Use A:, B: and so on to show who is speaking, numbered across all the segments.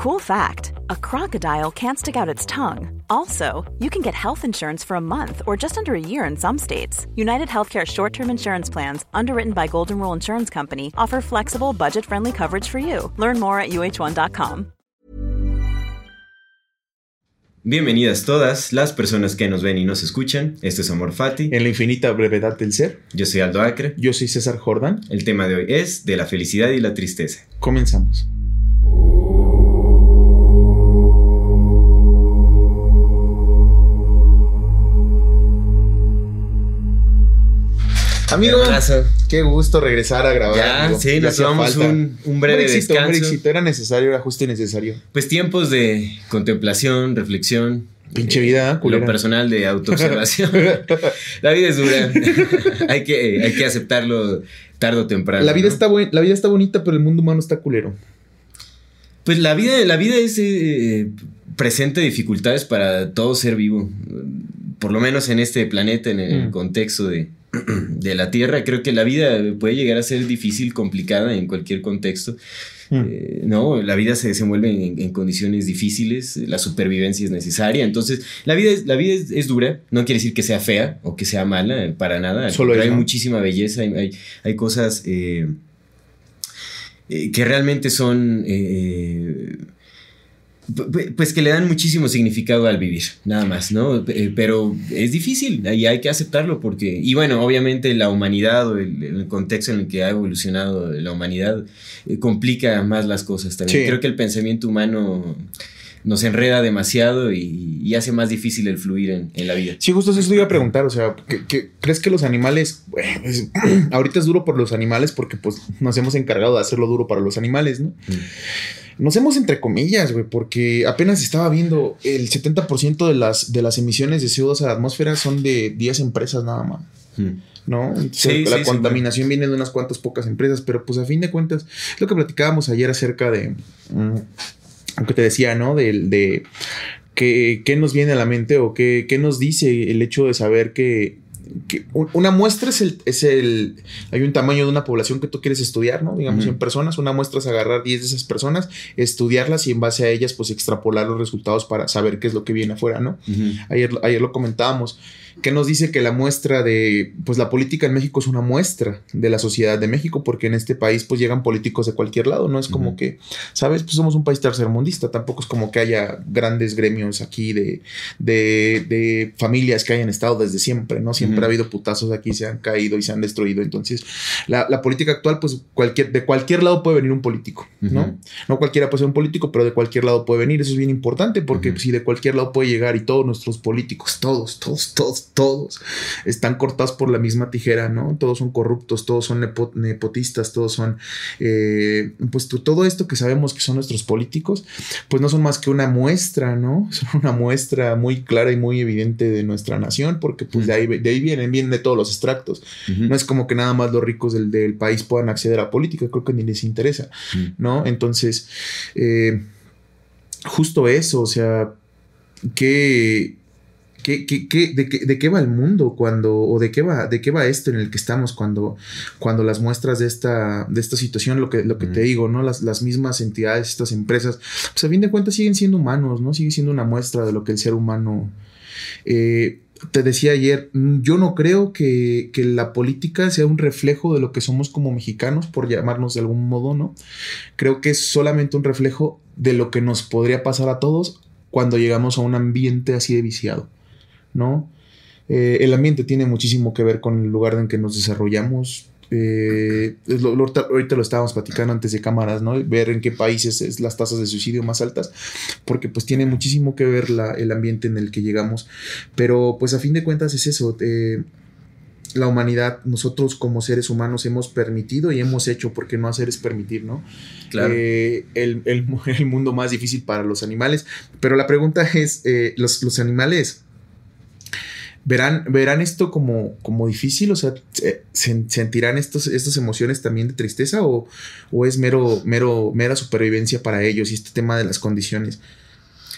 A: Cool fact a crocodile can't stick out its tongue. Also, you can get health insurance for a month or just under a year in some states. United Healthcare short term insurance plans, underwritten by Golden Rule Insurance Company, offer flexible, budget friendly coverage for you. Learn more at uh1.com.
B: Bienvenidas todas las personas que nos ven y nos escuchan. Esto es Amor Fati.
C: En la infinita brevedad del ser.
B: Yo soy Aldo Acre.
C: Yo soy César Jordan.
B: El tema de hoy es de la felicidad y la tristeza.
C: Comenzamos. Amigo, qué gusto regresar a grabar.
B: Ya, sí, nos tomamos un, un, breve descanso. Un
C: éxito, era necesario, era justo y necesario.
B: Pues tiempos de contemplación, reflexión.
C: Pinche vida,
B: eh, Lo personal de autoobservación. la vida es dura. hay, que, hay que aceptarlo tarde o temprano.
C: La vida, está la vida está bonita, pero el mundo humano está culero.
B: Pues la vida, la vida es eh, presente dificultades para todo ser vivo. Por lo menos en este planeta, en el mm. contexto de, de la Tierra. Creo que la vida puede llegar a ser difícil, complicada en cualquier contexto. Mm. Eh, no, la vida se desenvuelve en, condiciones difíciles, la supervivencia es necesaria. Entonces, la vida, es, la vida es, dura, no quiere decir que sea fea o que sea mala, para nada. Solo hay muchísima belleza, hay, hay, cosas eh, eh, que realmente son pues que le dan muchísimo significado al vivir, nada más, ¿no? Eh, pero es difícil y hay que aceptarlo porque, y bueno, obviamente la humanidad o el, contexto en el que ha evolucionado la humanidad eh, complica más las cosas también. Creo que el pensamiento humano nos enreda demasiado y, hace más difícil el fluir en, la vida.
C: Sí, justo eso te iba a preguntar, o sea, crees que los animales, ahorita es duro por los animales porque pues nos hemos encargado de hacerlo duro para los animales, ¿no? Mm. Nos hemos entre comillas, güey, porque apenas estaba viendo el 70% de las, de las emisiones de CO2 a la atmósfera son de 10 empresas nada más. Hmm. ¿no? Sí, la contaminación viene de unas cuantas pocas empresas, pero pues a fin de cuentas, lo que platicábamos ayer acerca de, aunque mm, te decía, ¿no? De, de qué, nos viene a la mente o qué, qué nos dice el hecho de saber que una muestra es el, es el, hay un tamaño de una población que tú quieres estudiar, ¿no? Digamos, en personas, una muestra es agarrar 10 de esas personas, estudiarlas y en base a ellas, pues extrapolar los resultados para saber qué es lo que viene afuera, ¿no? ayer, ayer lo comentábamos que nos dice que la muestra de, pues la política en México es una muestra de la sociedad de México, porque en este país pues llegan políticos de cualquier lado, no es como que, ¿sabes? Pues somos un país tercermundista, tampoco es como que haya grandes gremios aquí de, de, de familias que hayan estado desde siempre, ¿no? Siempre ha habido putazos aquí, se han caído y se han destruido, entonces la, la política actual pues cualquier, de cualquier lado puede venir un político, ¿no? No cualquiera puede ser un político, pero de cualquier lado puede venir, eso es bien importante, porque si de cualquier lado puede llegar y todos nuestros políticos, todos, todos, todos, todos están cortados por la misma tijera, ¿no? Todos son corruptos, todos son nepotistas, todos son, eh, pues todo esto que sabemos que son nuestros políticos, pues no son más que una muestra, ¿no? Son una muestra muy clara y muy evidente de nuestra nación, porque pues de, ahí, de ahí vienen, vienen de todos los extractos. No es como que nada más los ricos del, del, país puedan acceder a política, creo que ni les interesa, ¿no? Entonces, eh, justo eso, o sea, que ¿Qué, qué, de, qué, ¿De qué va el mundo cuando, o de qué va, de qué va esto en el que estamos cuando, cuando las muestras de esta, de esta situación, lo que, lo que te digo, ¿no? Las, las mismas entidades, estas empresas, pues a fin de cuentas siguen siendo humanos, ¿no? Sigue siendo una muestra de lo que el ser humano. Eh, te decía ayer, yo no creo que, que, la política sea un reflejo de lo que somos como mexicanos, por llamarnos de algún modo, ¿no? Creo que es solamente un reflejo de lo que nos podría pasar a todos cuando llegamos a un ambiente así de viciado. ¿No? Eh, el ambiente tiene muchísimo que ver con el lugar en que nos desarrollamos. Eh, ahorita lo estábamos platicando antes de cámaras, ¿no? Ver en qué países es las tasas de suicidio más altas, porque pues tiene muchísimo que ver el ambiente en el que llegamos. Pero pues a fin de cuentas es eso. Eh, la humanidad, nosotros como seres humanos hemos permitido y hemos hecho, porque no hacer es permitir, ¿no? Claro. el, el, mundo más difícil para los animales. Pero la pregunta es, los, los animales verán, verán esto como, como difícil, o sea, sentirán estos, estas emociones también de tristeza o, o, es mero, mero, mera supervivencia para ellos y este tema de las condiciones.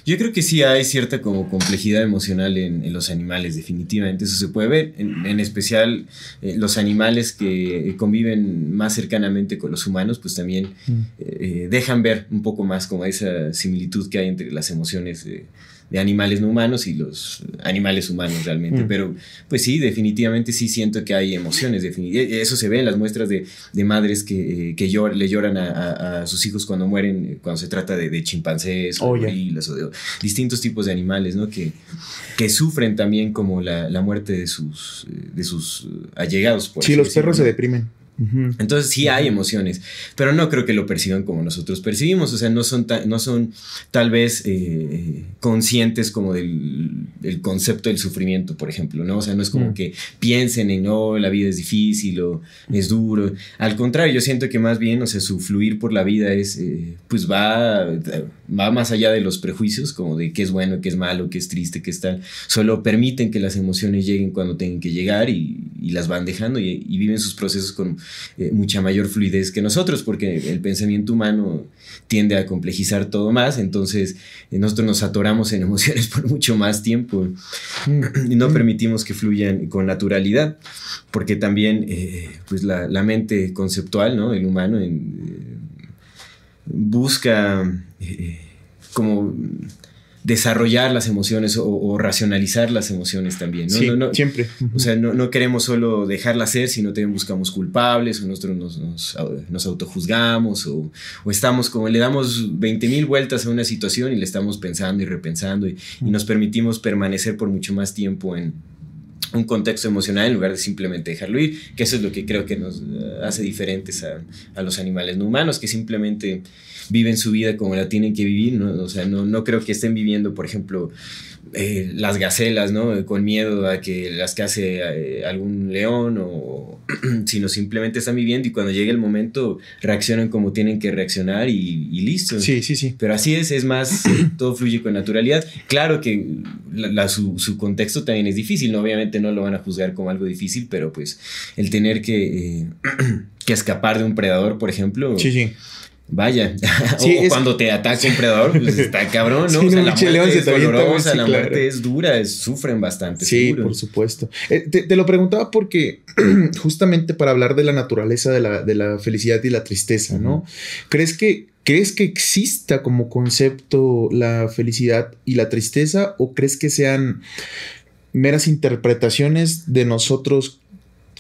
B: Yo creo que sí hay cierta como complejidad emocional en, los animales, definitivamente. Eso se puede ver, en, especial eh, los animales que conviven más cercanamente con los humanos, pues también mm. eh, dejan ver un poco más como esa similitud que hay entre las emociones de animales no humanos y los animales humanos realmente. Mm. Pero pues sí, definitivamente sí siento que hay emociones. E, eso se ve en las muestras de, madres que, que le lloran a, sus hijos cuando mueren, cuando se trata de, chimpancés o, oh, gorilas o de distintos tipos de animales, ¿no? Que, que sufren también como la, muerte de sus, de sus allegados.
C: sí, los perros se deprimen.
B: Entonces sí hay emociones, pero no creo que lo perciban como nosotros percibimos, o sea, no son, no son tal vez eh, conscientes como del, concepto del sufrimiento, por ejemplo, ¿no? O sea, no es como mm. que piensen en, no, la vida es difícil o es duro, al contrario, yo siento que más bien, o sea, su fluir por la vida es, eh, pues va, va más allá de los prejuicios, como de qué es bueno, qué es malo, qué es triste, qué es tal, solo permiten que las emociones lleguen cuando tengan que llegar y, las van dejando y, y viven sus procesos con eh, mucha mayor fluidez que nosotros, porque el pensamiento humano tiende a complejizar todo más, entonces eh, nosotros nos atoramos en emociones por mucho más tiempo y no permitimos que fluyan con naturalidad, porque también eh, pues la, mente conceptual, ¿no? El humano busca como desarrollar las emociones o, racionalizar las emociones también. ¿no?
C: Sí, siempre.
B: O sea, no, queremos solo dejarlas ser, sino también buscamos culpables o nosotros nos, autojuzgamos o, estamos como le damos 20 mil vueltas a una situación y le estamos pensando y repensando y, nos permitimos permanecer por mucho más tiempo en, un contexto emocional en lugar de simplemente dejarlo ir, que eso es lo que creo que nos hace diferentes a, a los animales no humanos, que simplemente viven su vida como la tienen que vivir, ¿no? O sea, no, no creo que estén viviendo, por ejemplo, eh, las gacelas, ¿no? Con miedo a que las case eh, algún león o sino simplemente están viviendo y cuando llegue el momento reaccionan como tienen que reaccionar y, listo.
C: Sí, sí, sí.
B: Pero así es, es más, todo fluye con naturalidad. Claro que la, su, su, contexto también es difícil, ¿no? Obviamente no lo van a juzgar como algo difícil, pero pues el tener que, eh, que escapar de un predador, por ejemplo.
C: Sí, sí
B: Vaya, o, cuando te ataca un predador, pues está cabrón, ¿no? o sea, la muerte es dolorosa, la muerte es dura, sufren bastante.
C: Sí, por supuesto. Eh, te, lo preguntaba porque justamente para hablar de la naturaleza de la, felicidad y la tristeza, ¿no? ¿Crees que, ¿Crees que exista como concepto la felicidad y la tristeza o crees que sean meras interpretaciones de nosotros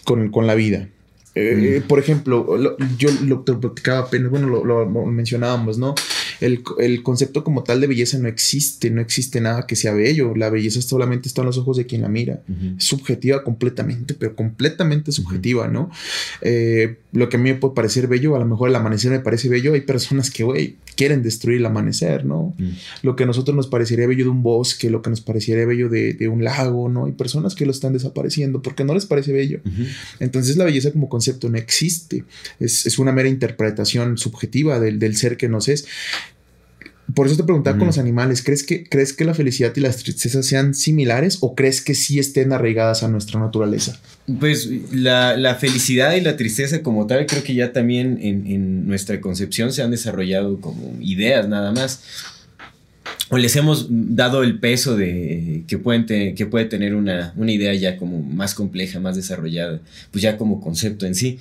C: con, con la vida? Eh, mm. por ejemplo, yo lo, platicaba apenas, bueno, lo, mencionábamos, ¿no? El, concepto como tal de belleza no existe, no existe nada que sea bello. La belleza solamente está en los ojos de quien la mira. Es subjetiva completamente, pero completamente subjetiva, ¿no? Eh, lo que a mí me puede parecer bello, a lo mejor el amanecer me parece bello. Hay personas que, güey, quieren destruir el amanecer, ¿no? Lo que a nosotros nos parecería bello de un bosque, lo que nos parecería bello de, un lago, ¿no? Hay personas que lo están desapareciendo porque no les parece bello. Entonces la belleza como concepto no existe. Es, una mera interpretación subjetiva del, del ser que nos es. Por eso te preguntaba con los animales, ¿crees que, ¿crees que la felicidad y las tristezas sean similares o crees que sí estén arraigadas a nuestra naturaleza?
B: Pues la, felicidad y la tristeza como tal creo que ya también en, nuestra concepción se han desarrollado como ideas nada más. O les hemos dado el peso de que, pueden que puede tener una, una idea ya como más compleja, más desarrollada, pues ya como concepto en sí.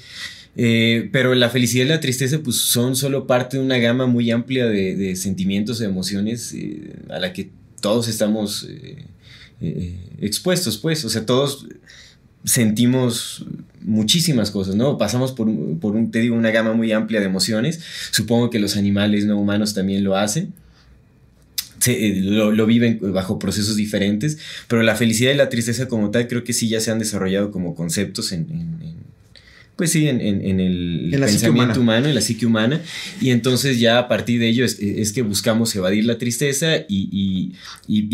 B: Eh, pero la felicidad y la tristeza pues son solo parte de una gama muy amplia de, sentimientos e emociones eh, a la que todos estamos eh, expuestos, pues, o sea, todos sentimos muchísimas cosas, ¿no? Pasamos por, por un, te digo, una gama muy amplia de emociones, supongo que los animales no humanos también lo hacen. lo, viven bajo procesos diferentes, pero la felicidad y la tristeza como tal creo que sí ya se han desarrollado como conceptos en pues sí, en, el pensamiento humano, en la psique humana. Y entonces ya a partir de ello es, que buscamos evadir la tristeza y,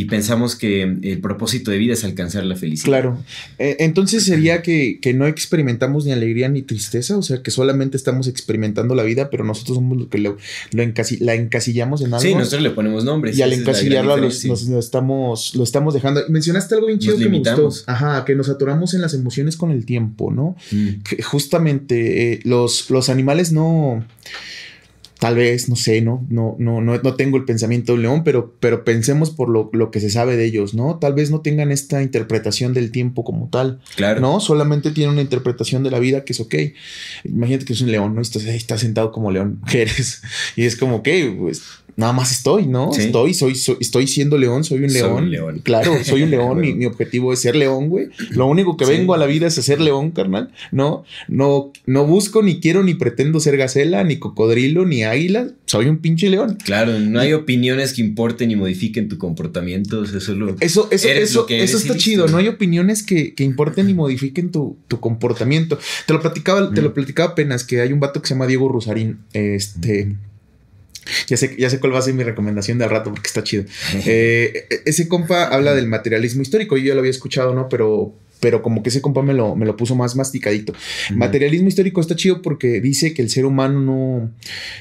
B: pensamos que el propósito de vida es alcanzar la felicidad.
C: Claro. Eh, entonces sería que, no experimentamos ni alegría ni tristeza, o sea, que solamente estamos experimentando la vida, pero nosotros somos los que lo, la encasillamos en algo.
B: Sí, nosotros le ponemos nombres.
C: Y al encasillarla lo, estamos, lo estamos dejando. Mencionaste algo bien chido que me gustó. Ajá, que nos atoramos en las emociones con el tiempo, ¿no? Mm. Que justo justamente eh, los, los animales no... Tal vez, no sé, ¿no? No, no, no, no tengo el pensamiento de un león, pero, pero pensemos por lo, lo, que se sabe de ellos, ¿no? Tal vez no tengan esta interpretación del tiempo como tal.
B: Claro.
C: ¿No? Solamente tienen una interpretación de la vida que es ok. Imagínate que es un león, ¿no? Estás, estás sentado como león que eres. Y es como, ok, pues nada más estoy, ¿no? Estoy, soy, soy, estoy siendo león, soy un león. león. Claro, soy un león. mi, mi, objetivo es ser león, güey. Lo único que vengo a la vida es ser león, carnal. No, no, no busco, ni quiero, ni pretendo ser gacela, ni cocodrilo, ni águila. Soy un pinche león.
B: Claro, no hay opiniones que importen y modifiquen tu comportamiento. Eso es lo
C: Eso, eso, eso, eso está chido. No hay opiniones que, que importen y modifiquen tu, tu, comportamiento. Te lo platicaba, te lo platicaba apenas que hay un vato que se llama Diego Rusarín. Este. Ya sé, ya sé cuál va a ser mi recomendación de al rato porque está chido. Eh, e, ese compa habla del materialismo histórico. Yo ya lo había escuchado, ¿no? Pero, pero como que ese compa me lo, me lo puso más masticadito. Materialismo histórico está chido porque dice que el ser humano no,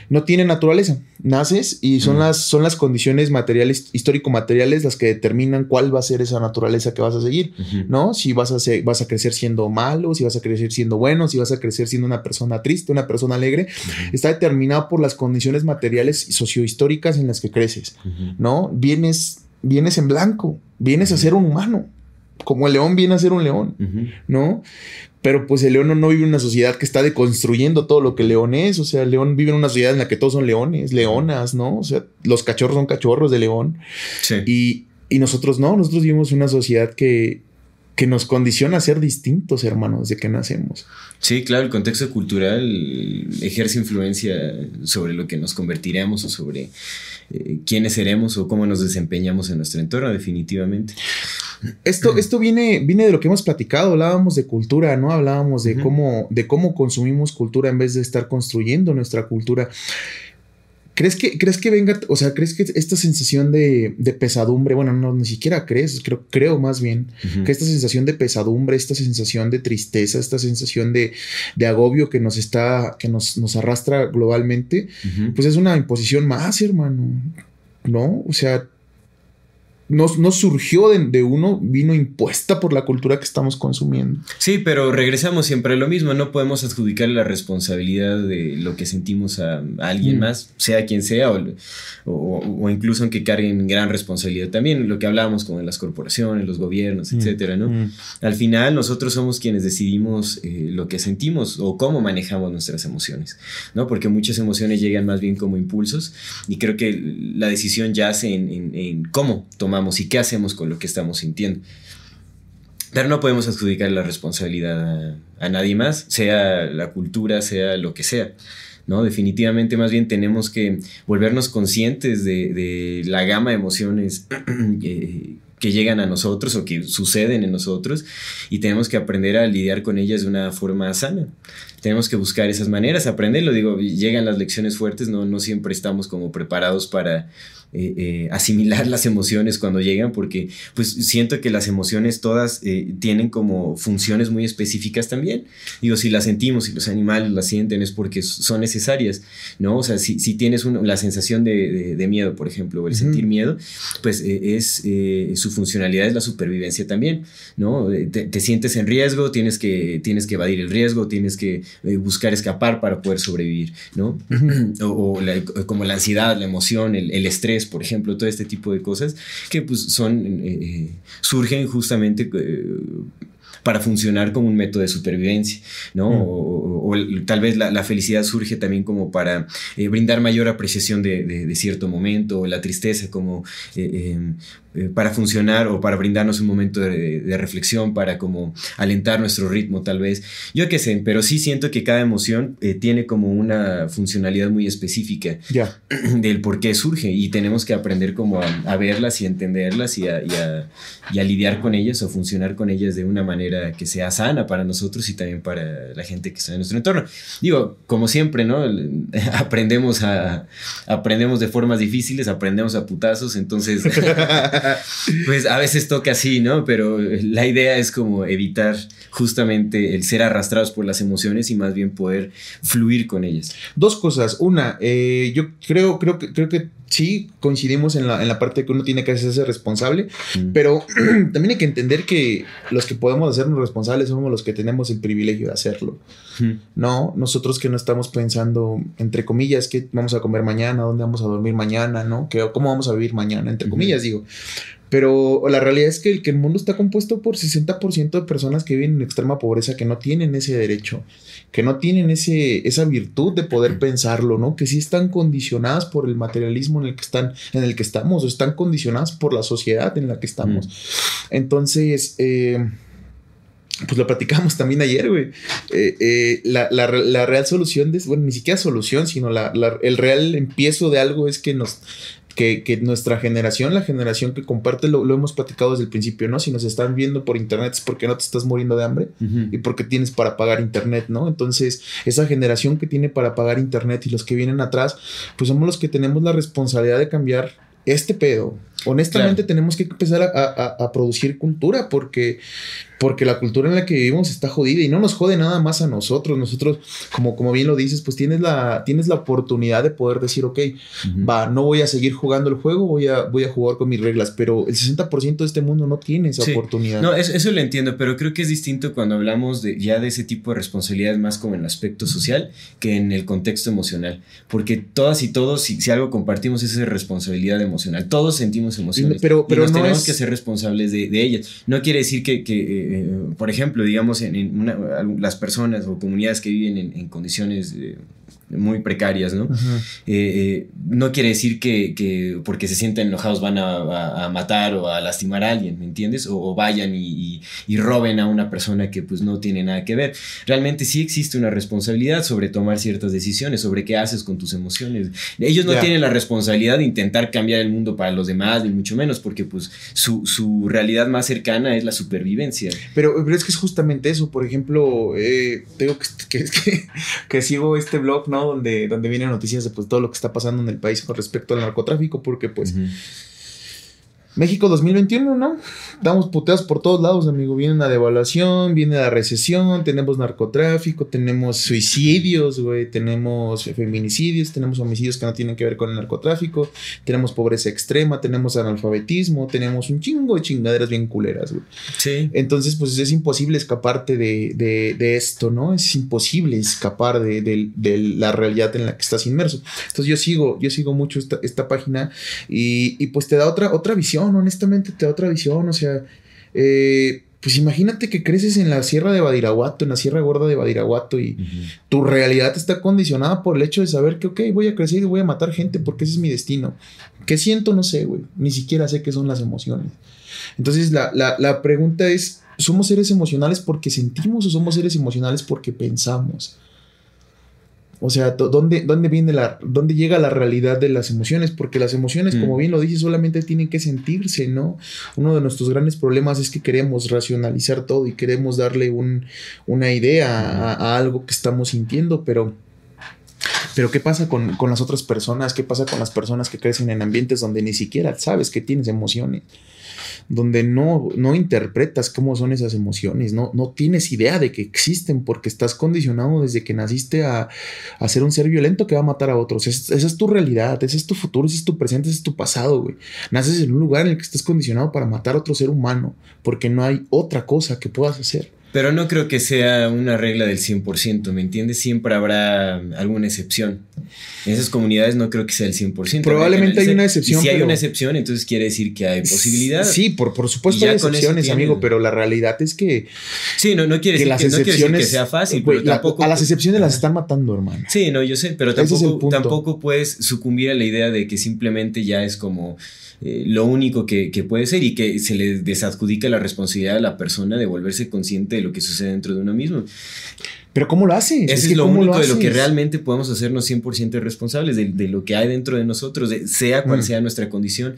C: no tiene naturaleza. Naces y son, las, son las condiciones materiales, histórico-materiales las que determinan cuál va a ser esa naturaleza que vas a seguir, ¿no? Si vas a, ser, vas a crecer siendo malo, si vas a crecer siendo bueno, si vas a crecer siendo una persona triste, una persona alegre, está determinado por las condiciones materiales y sociohistóricas en las que creces, ¿no? Vienes, vienes en blanco, vienes a ser un humano como el león viene a ser un león, ¿no? Pero pues el león no, vive en una sociedad que está deconstruyendo todo lo que el león es, o sea, el león vive en una sociedad en la que todos son leones, leonas, ¿no? O sea, los cachorros son cachorros de león. Sí. Y, y nosotros no, nosotros vivimos en una sociedad que, que nos condiciona a ser distintos, hermanos, desde que nacemos.
B: Sí, claro, el contexto cultural ejerce influencia sobre lo que nos convertiremos o sobre eh, quiénes seremos o cómo nos desempeñamos en nuestro entorno, definitivamente.
C: Esto, esto viene, viene de lo que hemos platicado, hablábamos de cultura, ¿no? Hablábamos de, cómo, de cómo consumimos cultura en vez de estar construyendo nuestra cultura. ¿Crees que, ¿Crees que venga, o sea, crees que esta sensación de, pesadumbre, bueno, no, ni siquiera crees, creo, creo más bien, que esta sensación de pesadumbre, esta sensación de tristeza, esta sensación de, agobio que nos está, que nos, nos arrastra globalmente, pues es una imposición más, hermano, ¿no? O sea, no, surgió de, uno, vino impuesta por la cultura que estamos consumiendo.
B: Sí, pero regresamos siempre a lo mismo, no podemos adjudicar la responsabilidad de lo que sentimos a, alguien mm. más, sea quien sea, o, incluso aunque carguen gran responsabilidad también, lo que hablábamos con las corporaciones, los gobiernos, mm. etcétera, ¿no? Mm. Al final nosotros somos quienes decidimos eh, lo que sentimos o cómo manejamos nuestras emociones, ¿no? Porque muchas emociones llegan más bien como impulsos y creo que la decisión yace en, en cómo tomar y qué hacemos con lo que estamos sintiendo. Pero no podemos adjudicar la responsabilidad a, nadie más, sea la cultura, sea lo que sea. ¿no? Definitivamente más bien tenemos que volvernos conscientes de, la gama de emociones eh, que llegan a nosotros o que suceden en nosotros y tenemos que aprender a lidiar con ellas de una forma sana. Tenemos que buscar esas maneras, aprenderlo. Digo, llegan las lecciones fuertes, no, no siempre estamos como preparados para eh, eh, asimilar las emociones cuando llegan, porque pues siento que las emociones todas eh, tienen como funciones muy específicas también. Digo, si las sentimos, y los animales las sienten es porque son necesarias, ¿no? O sea, si, si tienes la sensación de, de, miedo, por ejemplo, o el sentir miedo, pues es su funcionalidad es la supervivencia también, ¿no? Te, sientes en riesgo, tienes que, tienes que evadir el riesgo, tienes que buscar escapar para poder sobrevivir, ¿no? o, como la ansiedad, la emoción, el, el estrés, por ejemplo, todo este tipo de cosas que pues son, eh, eh, surgen justamente eh, para funcionar como un método de supervivencia, ¿no? Mm. O, tal vez la, felicidad surge también como para brindar mayor apreciación de, cierto momento, o la tristeza como em, eh, para funcionar o para brindarnos un momento de, reflexión, para como alentar nuestro ritmo tal vez. Yo qué sé, pero sí siento que cada emoción eh, tiene como una funcionalidad muy específica del por qué surge y tenemos que aprender como a, verlas y entenderlas y a, y a, lidiar con ellas o funcionar con ellas de una manera que sea sana para nosotros y también para la gente que está en nuestro entorno. Digo, como siempre, ¿no? aprendemos aprendemos de formas difíciles, aprendemos a putazos, entonces pues a veces toca así, ¿no? Pero la idea es como evitar justamente el ser arrastrados por las emociones y más bien poder fluir con ellas.
C: Dos cosas. Una, eh, yo creo, creo, que, creo que sí, coincidimos en la, en la parte que uno tiene que hacerse responsable, pero también hay que entender que los que podemos hacernos responsables somos los que tenemos el privilegio de hacerlo. No, nosotros que no estamos pensando, entre comillas, qué vamos a comer mañana, dónde vamos a dormir mañana, ¿no? ¿Qué, ¿Cómo vamos a vivir mañana? Entre comillas, digo. Pero la realidad es que el, que el mundo está compuesto por 60% de personas que viven en extrema pobreza, que no tienen ese derecho, que no tienen ese, esa virtud de poder pensarlo, ¿no? Que sí están condicionadas por el materialismo en el que, están, en el que estamos, o están condicionadas por la sociedad en la que estamos. Entonces, eh, pues lo platicamos también ayer, güey. Eh, eh, la, real solución, de, bueno, ni siquiera solución, sino el real empiezo de algo es que nos que, nuestra generación, la generación que comparte, lo, hemos platicado desde el principio, ¿no? Si nos están viendo por internet es porque no te estás muriendo de hambre y porque tienes para pagar internet, ¿no? Entonces, esa generación que tiene para pagar internet y los que vienen atrás, pues somos los que tenemos la responsabilidad de cambiar este pedo. Honestamente tenemos que empezar a, producir cultura porque porque la cultura en la que vivimos está jodida y no nos jode nada más a nosotros. Nosotros, como, como bien lo dices, pues tienes la, tienes la oportunidad de poder decir, ok, va, no voy a seguir jugando el juego, voy a, voy a jugar con mis reglas, pero el 60% de este mundo no tiene esa oportunidad.
B: No, eso, eso, lo entiendo, pero creo que es distinto cuando hablamos de, ya de ese tipo de responsabilidades más como en el aspecto social que en el contexto emocional, porque todas y todos, si, si algo compartimos, es esa responsabilidad emocional. Todos sentimos emociones,
C: pero, pero
B: nos tenemos que ser responsables de, de, ellas. No quiere decir que, que eh, por ejemplo, digamos, en, las personas o comunidades que viven en, condiciones muy precarias, ¿no? Eh, eh, no quiere decir que, porque se sienten enojados van a, matar o a lastimar a alguien, ¿me entiendes? O, vayan y, roben a una persona que pues no tiene nada que ver. Realmente sí existe una responsabilidad sobre tomar ciertas decisiones, sobre qué haces con tus emociones. Ellos no tienen la responsabilidad de intentar cambiar el mundo para los demás, ni mucho menos, porque pues su, realidad más cercana es la supervivencia.
C: Pero, pero es que es justamente eso, por ejemplo, eh, tengo que, que, que sigo este blog, Donde, donde vienen noticias de pues, todo lo que está pasando en el país con respecto al narcotráfico, porque pues México 2021, ¿no? Estamos puteados por todos lados, amigo. Viene la devaluación, viene la recesión, tenemos narcotráfico, tenemos suicidios, güey, tenemos feminicidios, tenemos homicidios que no tienen que ver con el narcotráfico, tenemos pobreza extrema, tenemos analfabetismo, tenemos un chingo de chingaderas bien culeras, güey.
B: Sí.
C: Entonces, pues es imposible escaparte de, de, esto, ¿no? Es imposible escapar de, de, la realidad en la que estás inmerso. Entonces, yo sigo, yo sigo mucho esta, esta página y, y pues te da otra, otra visión honestamente te da otra visión, o sea, eh, pues imagínate que creces en la sierra de Badiraguato, en la sierra gorda de Badiraguato y tu realidad está condicionada por el hecho de saber que, ok, voy a crecer y voy a matar gente porque ese es mi destino. ¿Qué siento? No sé, güey, ni siquiera sé qué son las emociones. Entonces la, la pregunta es, ¿somos seres emocionales porque sentimos o somos seres emocionales porque pensamos? O sea, ¿dónde, dónde viene la, dónde llega la realidad de las emociones? Porque las emociones, como mm. bien lo dice, solamente tienen que sentirse, ¿no? Uno de nuestros grandes problemas es que queremos racionalizar todo y queremos darle un, una idea a, algo que estamos sintiendo, pero, pero ¿qué pasa con, con las otras personas? ¿Qué pasa con las personas que crecen en ambientes donde ni siquiera sabes que tienes emociones? Donde no, no interpretas cómo son esas emociones, no, no tienes idea de que existen porque estás condicionado desde que naciste a, ser un ser violento que va a matar a otros. esa es tu realidad, ese es tu futuro, ese es tu presente, ese es tu pasado, güey. Naces en un lugar en el que estás condicionado para matar a otro ser humano porque no hay otra cosa que puedas hacer.
B: Pero no creo que sea una regla del 100%, ¿me entiendes? Siempre habrá alguna excepción. En esas comunidades no creo que sea el 100%.
C: Probablemente hay una excepción.
B: Y si hay una excepción, entonces quiere decir que hay posibilidad.
C: Sí, por, por supuesto hay excepciones, amigo, pero la realidad es que...
B: Sí, no, no quiere, decir, las que, excepciones, que sea fácil, pero tampoco...
C: A las excepciones las están matando, hermano.
B: Sí, no, yo sé, pero tampoco, tampoco puedes sucumbir a la idea de que simplemente ya es como eh, lo único que, puede ser y que se le desadjudica la responsabilidad a la persona de volverse consciente de lo que sucede dentro de uno mismo.
C: Pero ¿cómo lo haces?
B: es, lo único de lo que realmente podemos hacernos 100% responsables, de, de, lo que hay dentro de nosotros, sea cual mm. sea nuestra condición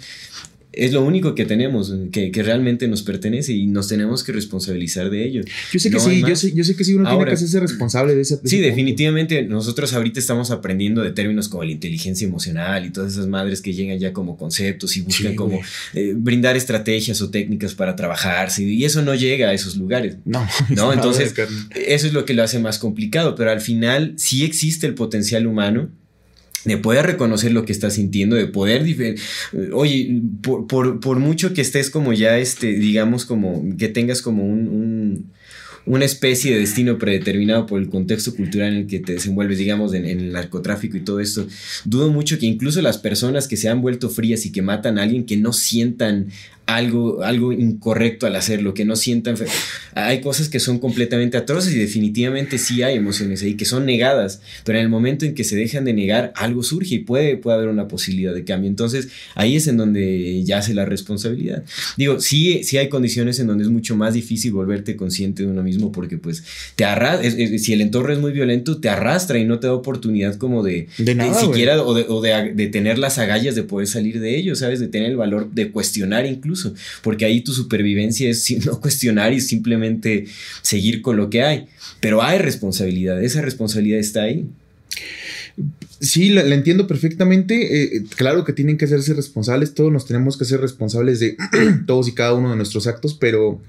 B: es lo único que tenemos, que, realmente nos pertenece y nos tenemos que responsabilizar de ello.
C: Yo sé que sí, yo sé, yo sé, que sí, uno tiene que hacerse responsable de ese.
B: sí, definitivamente. Nosotros ahorita estamos aprendiendo de términos como la inteligencia emocional y todas esas madres que llegan ya como conceptos y buscan como eh, brindar estrategias o técnicas para trabajarse y eso no llega a esos lugares.
C: No,
B: no, entonces eso es lo que lo hace más complicado, pero al final sí existe el potencial humano de poder reconocer lo que estás sintiendo, de poder, oye, por, por, mucho que estés como ya, este, digamos, como que tengas como un una especie de destino predeterminado por el contexto cultural en el que te desenvuelves, digamos, en, el narcotráfico y todo esto. Dudo mucho que incluso las personas que se han vuelto frías y que matan a alguien que no sientan algo, algo incorrecto al hacerlo, que no sientan... Hay cosas que son completamente atroces y definitivamente sí hay emociones ahí que son negadas, pero en el momento en que se dejan de negar, algo surge y puede, puede haber una posibilidad de cambio. Entonces ahí es en donde yace la responsabilidad. Digo, sí, sí hay condiciones en donde es mucho más difícil volverte consciente de uno mismo porque pues te arrastra, si el entorno es muy violento, te arrastra y no te da oportunidad como de,
C: de, nada,
B: siquiera o, de, o de, de tener las agallas de poder salir de ello, ¿sabes? De tener el valor de cuestionar incluso porque ahí tu supervivencia es no cuestionar y simplemente seguir con lo que hay. Pero hay responsabilidad, esa responsabilidad está ahí.
C: Sí, la, entiendo perfectamente. Eh, claro que tienen que hacerse responsables, todos nos tenemos que ser responsables de todos y cada uno de nuestros actos, pero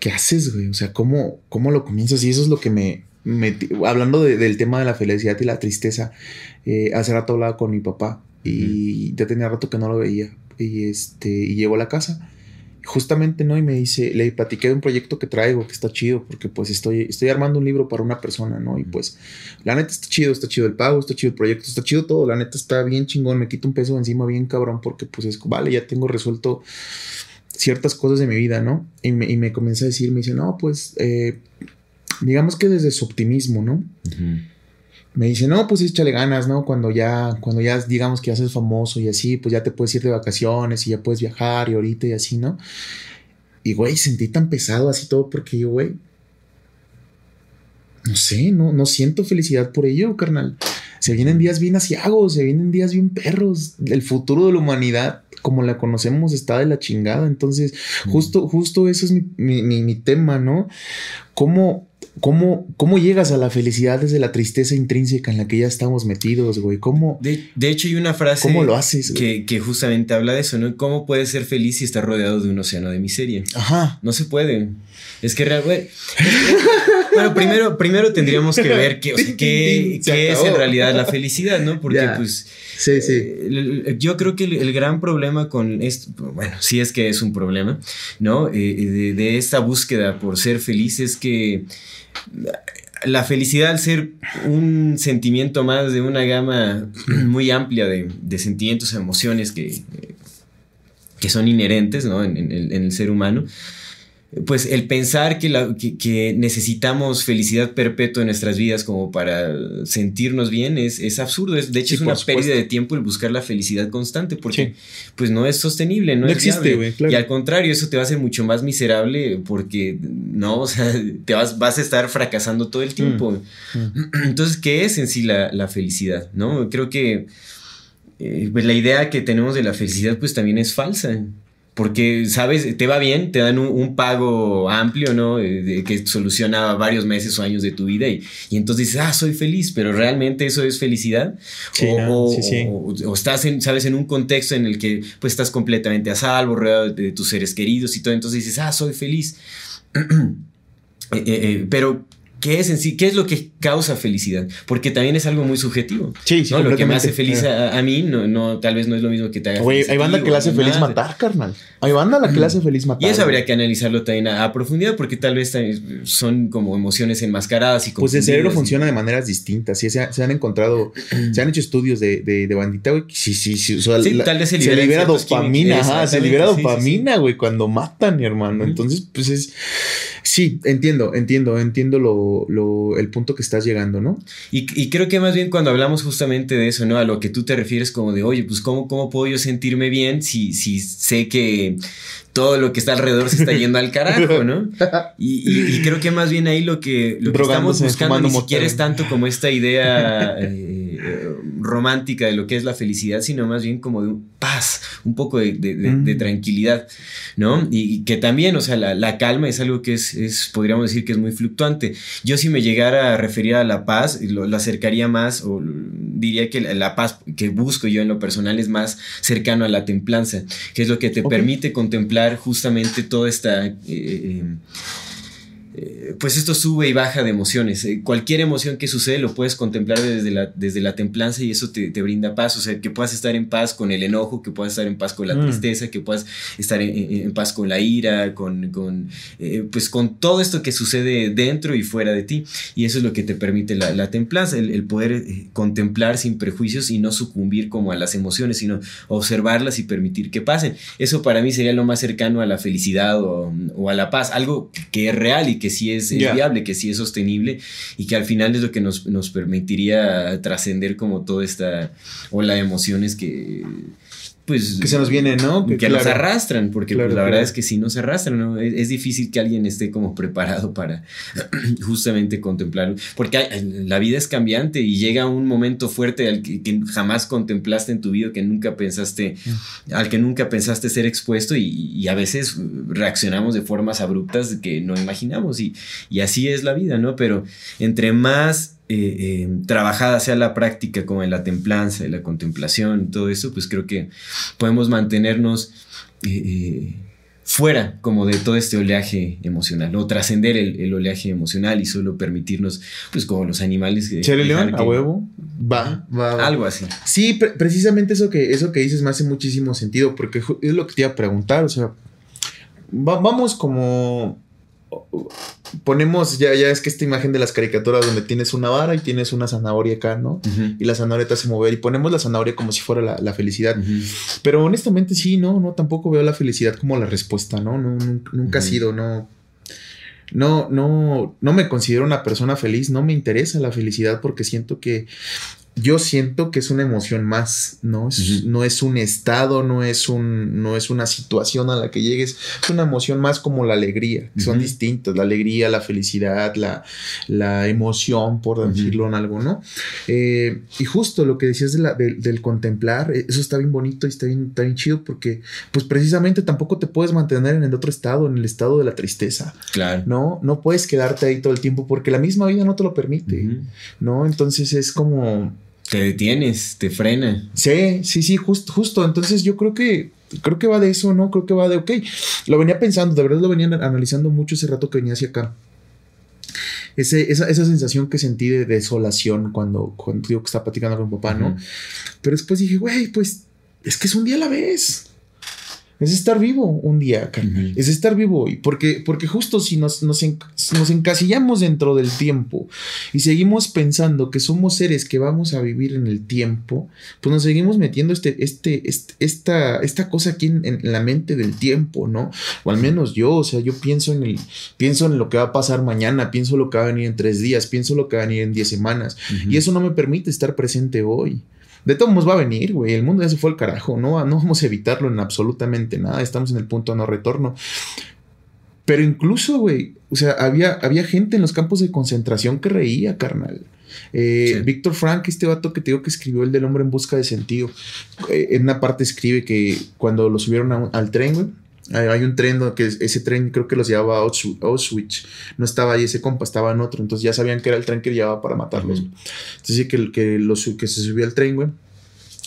C: ¿qué haces, güey? O sea, ¿cómo, cómo lo comienzas? Y eso es lo que me... hablando del tema de la felicidad y la tristeza, eh, hace rato hablaba con mi papá y ya tenía rato que no lo veía. Y este, y llegó a la casa. Justamente, ¿no? Y me dice, le platiqué de un proyecto que traigo, que está chido, porque pues estoy, estoy armando un libro para una persona, ¿no? Y pues, la neta está chido, está chido el pago, está chido el proyecto, está chido todo, la neta está bien chingón, me quito un peso encima bien cabrón, porque pues es, vale, ya tengo resuelto ciertas cosas de mi vida, ¿no? Y me, y me comienza a decir, me dice, no, pues, eh, digamos que desde su optimismo, ¿no? Me dice, no, pues échale ganas, ¿no? Cuando ya, cuando ya digamos que ya seas famoso y así, pues ya te puedes ir de vacaciones y ya puedes viajar y ahorita y así, ¿no? Y, güey, sentí tan pesado así todo porque yo, güey, no sé, no, no siento felicidad por ello, carnal. Se vienen días bien asiagos, se vienen días bien perros. El futuro de la humanidad, como la conocemos, está de la chingada. Entonces, justo, justo eso es mi, mi, mi tema, ¿no? ¿Cómo, ¿Cómo, ¿Cómo llegas a la felicidad desde la tristeza intrínseca en la que ya estamos metidos, güey? ¿Cómo?
B: De, hecho, hay una frase.
C: ¿Cómo lo haces?
B: Que, que, justamente habla de eso, ¿no? ¿Cómo puedes ser feliz si estás rodeado de un océano de miseria?
C: Ajá.
B: No se puede. Es que realmente. bueno, primero, primero tendríamos que ver qué, qué, es en realidad la felicidad, ¿no? Porque, pues.
C: Sí, sí.
B: Eh, yo creo que el, gran problema con esto, bueno, sí es que es un problema, ¿no? Eh, de, de, esta búsqueda por ser feliz es que la felicidad al ser un sentimiento más de una gama muy amplia de, de sentimientos, emociones que, que son inherentes ¿no? en, en, el ser humano, pues el pensar que, la, que, necesitamos felicidad perpetua en nuestras vidas como para sentirnos bien es, es absurdo. Es, de hecho, es una pérdida de tiempo el buscar la felicidad constante porque pues no es sostenible, no, existe. Y al contrario, eso te va a hacer mucho más miserable porque no, o sea, te vas, vas a estar fracasando todo el tiempo. Mm, mm. Entonces, ¿qué es en sí la, la felicidad? ¿No? Creo que eh, pues la idea que tenemos de la felicidad pues también es falsa porque, ¿sabes? Te va bien, te dan un, pago amplio, ¿no? Eh, de, que soluciona varios meses o años de tu vida y, y, entonces dices, ah, soy feliz, pero realmente eso es felicidad.
C: Sí,
B: o,
C: sí, sí.
B: o, estás, en, ¿sabes? En un contexto en el que pues estás completamente a salvo, rodeado de, tus seres queridos y todo, entonces dices, ah, soy feliz. Eh, eh, pero ¿Qué es en sí? ¿Qué es lo que causa felicidad? Porque también es algo muy subjetivo.
C: Sí, sí.
B: ¿no? Lo que me hace feliz a, mí, no, no, tal vez no es lo mismo que te haga feliz.
C: hay banda que le hace feliz matar, carnal. Hay banda la que le hace feliz matar.
B: Y eso habría que analizarlo también a, profundidad, porque tal vez son como emociones enmascaradas y
C: Pues el cerebro funciona de maneras distintas. Sí, se, han encontrado, se han hecho estudios de, de, bandita, güey. Sí, sí, sí.
B: tal vez se
C: libera, dopamina. Ajá, se libera dopamina, güey, cuando matan, mi hermano. Entonces, pues es. Sí, entiendo, entiendo, entiendo lo, lo, el punto que estás llegando, ¿no?
B: Y, y, creo que más bien cuando hablamos justamente de eso, ¿no? A lo que tú te refieres como de, oye, pues ¿cómo, cómo puedo yo sentirme bien si, si sé que todo lo que está alrededor se está yendo al carajo, ¿no? Y, y, creo que más bien ahí lo que, lo que estamos buscando ni siquiera es tanto como esta idea eh, romántica de lo que es la felicidad, sino más bien como de paz, un poco de, de, de, mm. tranquilidad, ¿no? Y, que también, o sea, la, la, calma es algo que es, es, podríamos decir que es muy fluctuante. Yo si me llegara a referir a la paz, lo, lo acercaría más, o diría que la, la, paz que busco yo en lo personal es más cercano a la templanza, que es lo que te okay. permite contemplar justamente toda esta... Eh, eh, eh, pues esto sube y baja de emociones. Eh, cualquier emoción que sucede lo puedes contemplar desde la, desde la templanza y eso te, brinda paz. O sea, que puedas estar en paz con el enojo, que puedas estar en paz con la mm. tristeza, que puedas estar en, paz con la ira, con, con eh, pues con todo esto que sucede dentro y fuera de ti. Y eso es lo que te permite la, templanza, el, poder contemplar sin prejuicios y no sucumbir como a las emociones, sino observarlas y permitir que pasen. Eso para mí sería lo más cercano a la felicidad o, o a la paz, algo que es real y que sí es, viable, que sí es sostenible y que al final es lo que nos, nos permitiría trascender como toda esta ola de emociones que pues...
C: Que se nos viene, ¿no?
B: Que, nos arrastran, porque pues, la verdad es que sí nos arrastran, ¿no? Es, difícil que alguien esté como preparado para justamente contemplarlo, porque la vida es cambiante y llega un momento fuerte al que, jamás contemplaste en tu vida, que nunca pensaste, al que nunca pensaste ser expuesto y, a veces reaccionamos de formas abruptas que no imaginamos y, y así es la vida, ¿no? Pero entre más eh, eh, trabajada sea la práctica como en la templanza y la contemplación, todo eso, pues creo que podemos mantenernos eh, fuera como de todo este oleaje emocional o trascender el, oleaje emocional y solo permitirnos, pues como los animales.
C: Chele León, a huevo, va, va,
B: Algo así.
C: Sí, precisamente eso que, eso que dices me hace muchísimo sentido porque es lo que te iba a preguntar, o sea, vamos como ponemos, ya, ya es que esta imagen de las caricaturas donde tienes una vara y tienes una zanahoria acá, ¿no? Y la zanahoria te hace mover y ponemos la zanahoria como si fuera la, felicidad. Pero honestamente sí, no, no, tampoco veo la felicidad como la respuesta, ¿no? no nunca ha sido, no. No, no, no me considero una persona feliz, no me interesa la felicidad porque siento que yo siento que es una emoción más, ¿no? Es, No es un estado, no es, un, no es una situación a la que llegues, es una emoción más como la alegría, son distintas, la alegría, la felicidad, la, la emoción, por decirlo en algo, ¿no? Eh, y justo lo que decías de la, del contemplar, eh, eso está bien bonito y está bien, está bien chido porque, pues precisamente tampoco te puedes mantener en el otro estado, en el estado de la tristeza.
B: Claro.
C: ¿No? No puedes quedarte ahí todo el tiempo porque la misma vida no te lo permite, ¿no? Entonces es como
B: te detienes, te frena.
C: Sí, sí, sí, justo, justo. Entonces yo creo que, creo que va de eso, ¿no? Creo que va de, ok, lo venía pensando, de verdad lo venía analizando mucho ese rato que venía hacia acá. Ese, esa, esa, sensación que sentí de desolación cuando, cuando digo que estaba platicando con mi papá, ¿no? Pero después dije, güey, pues es que es un día a la vez es estar vivo un día, carnal. Es estar vivo hoy. Porque, porque justo si nos, nos, encasillamos dentro del tiempo y seguimos pensando que somos seres que vamos a vivir en el tiempo, pues nos seguimos metiendo este, este, este esta, esta cosa aquí en, la mente del tiempo, ¿no? O al menos yo, o sea, yo pienso en el, pienso en lo que va a pasar mañana, pienso lo que va a venir en tres días, pienso lo que va a venir en diez semanas. Y eso no me permite estar presente hoy. De todos modos va a venir, güey. El mundo ya se fue al carajo. No, no vamos a evitarlo en absolutamente nada. Estamos en el punto de no retorno. Pero incluso, güey, o sea, había, había gente en los campos de concentración que reía, carnal. Eh, Víctor Frank, este vato que te digo que escribió el del hombre en busca de sentido, eh, en una parte escribe que cuando lo subieron al tren, güey, hay un tren que ese tren creo que los llevaba a Auschwitz. No estaba ahí ese compa, estaba en otro. Entonces ya sabían que era el tren que llevaba para matarlos. Entonces que, que, los, que se subió al tren, güey.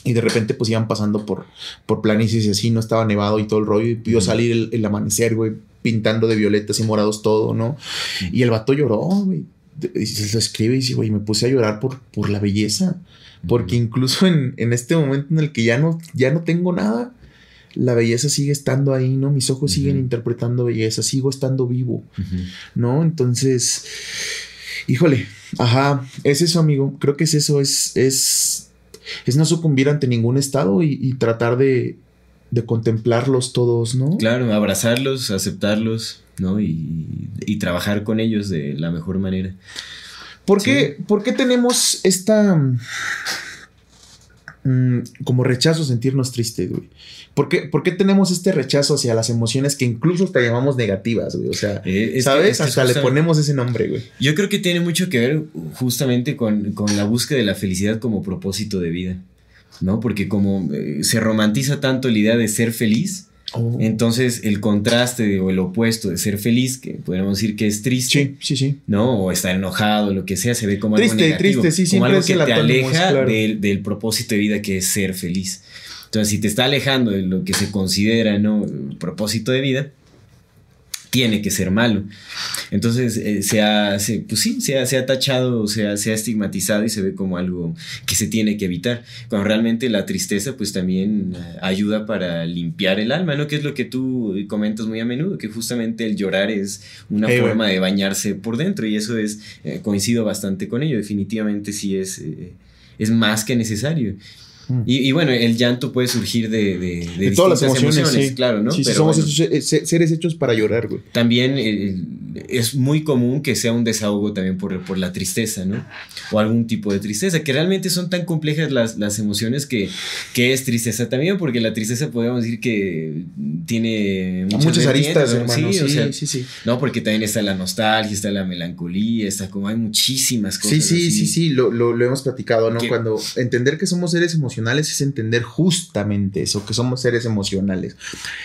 C: Y de repente pues iban pasando por, por planicies y así, no estaba nevado y todo el rollo. Y vio salir el, amanecer, güey, pintando de violetas y morados todo, ¿no? Y el vato lloró, güey. Y se lo escribe y dice, güey, me puse a llorar por, por la belleza. Porque incluso en, en, este momento en el que ya no, ya no tengo nada, la belleza sigue estando ahí, ¿no? Mis ojos siguen interpretando belleza, sigo estando vivo, ¿no? Entonces, híjole, ajá, es eso, amigo. Creo que es eso, es, es, es no sucumbir ante ningún estado y, tratar de, de, contemplarlos todos, ¿no?
B: Claro, abrazarlos, aceptarlos, ¿no? Y, y trabajar con ellos de la mejor manera.
C: ¿Por, qué, ¿Por qué tenemos esta Mm, como rechazo sentirnos tristes, güey. ¿Por qué, tenemos este rechazo hacia las emociones que incluso te llamamos negativas, güey? O sea, eh, ¿sabes? Hasta le ponemos ese nombre, güey.
B: Yo creo que tiene mucho que ver justamente con, con la búsqueda de la felicidad como propósito de vida, ¿no? Porque como eh, se romantiza tanto la idea de ser feliz, Oh. Entonces, el contraste o el opuesto de ser feliz, que podríamos decir que es triste,
C: sí, sí, sí.
B: ¿no? O estar enojado, lo que sea, se ve como algo negativo,
C: triste, sí,
B: como algo que te aleja del, propósito de vida que es ser feliz. Entonces, si te está alejando de lo que se considera, ¿no? propósito de vida, tiene que ser malo. Entonces eh, se ha, pues sí, se ha, se ha tachado, se ha, se ha, estigmatizado y se ve como algo que se tiene que evitar. Cuando realmente la tristeza pues también eh, ayuda para limpiar el alma, ¿no? Que es lo que tú comentas muy a menudo, que justamente el llorar es una forma de bañarse por dentro y eso es, eh, coincido bastante con ello, definitivamente sí es, es más que necesario. Mm. Y, bueno, el llanto puede surgir de, de,
C: todas las emociones, claro, ¿no? Sí, somos eh, seres hechos para llorar, güey.
B: También eh, es muy común que sea un desahogo también por, por, la tristeza, ¿no? O algún tipo de tristeza, que realmente son tan complejas las, las emociones que, que, es tristeza también, porque la tristeza podemos decir que tiene
C: muchas, aristas, hermano.
B: Sí, sí, sí, No, porque también está la nostalgia, está la melancolía, está como hay muchísimas cosas.
C: Sí, sí, sí, sí, lo, lo, lo, hemos platicado, ¿no? Cuando entender que somos seres emocionales es entender justamente eso, que somos seres emocionales.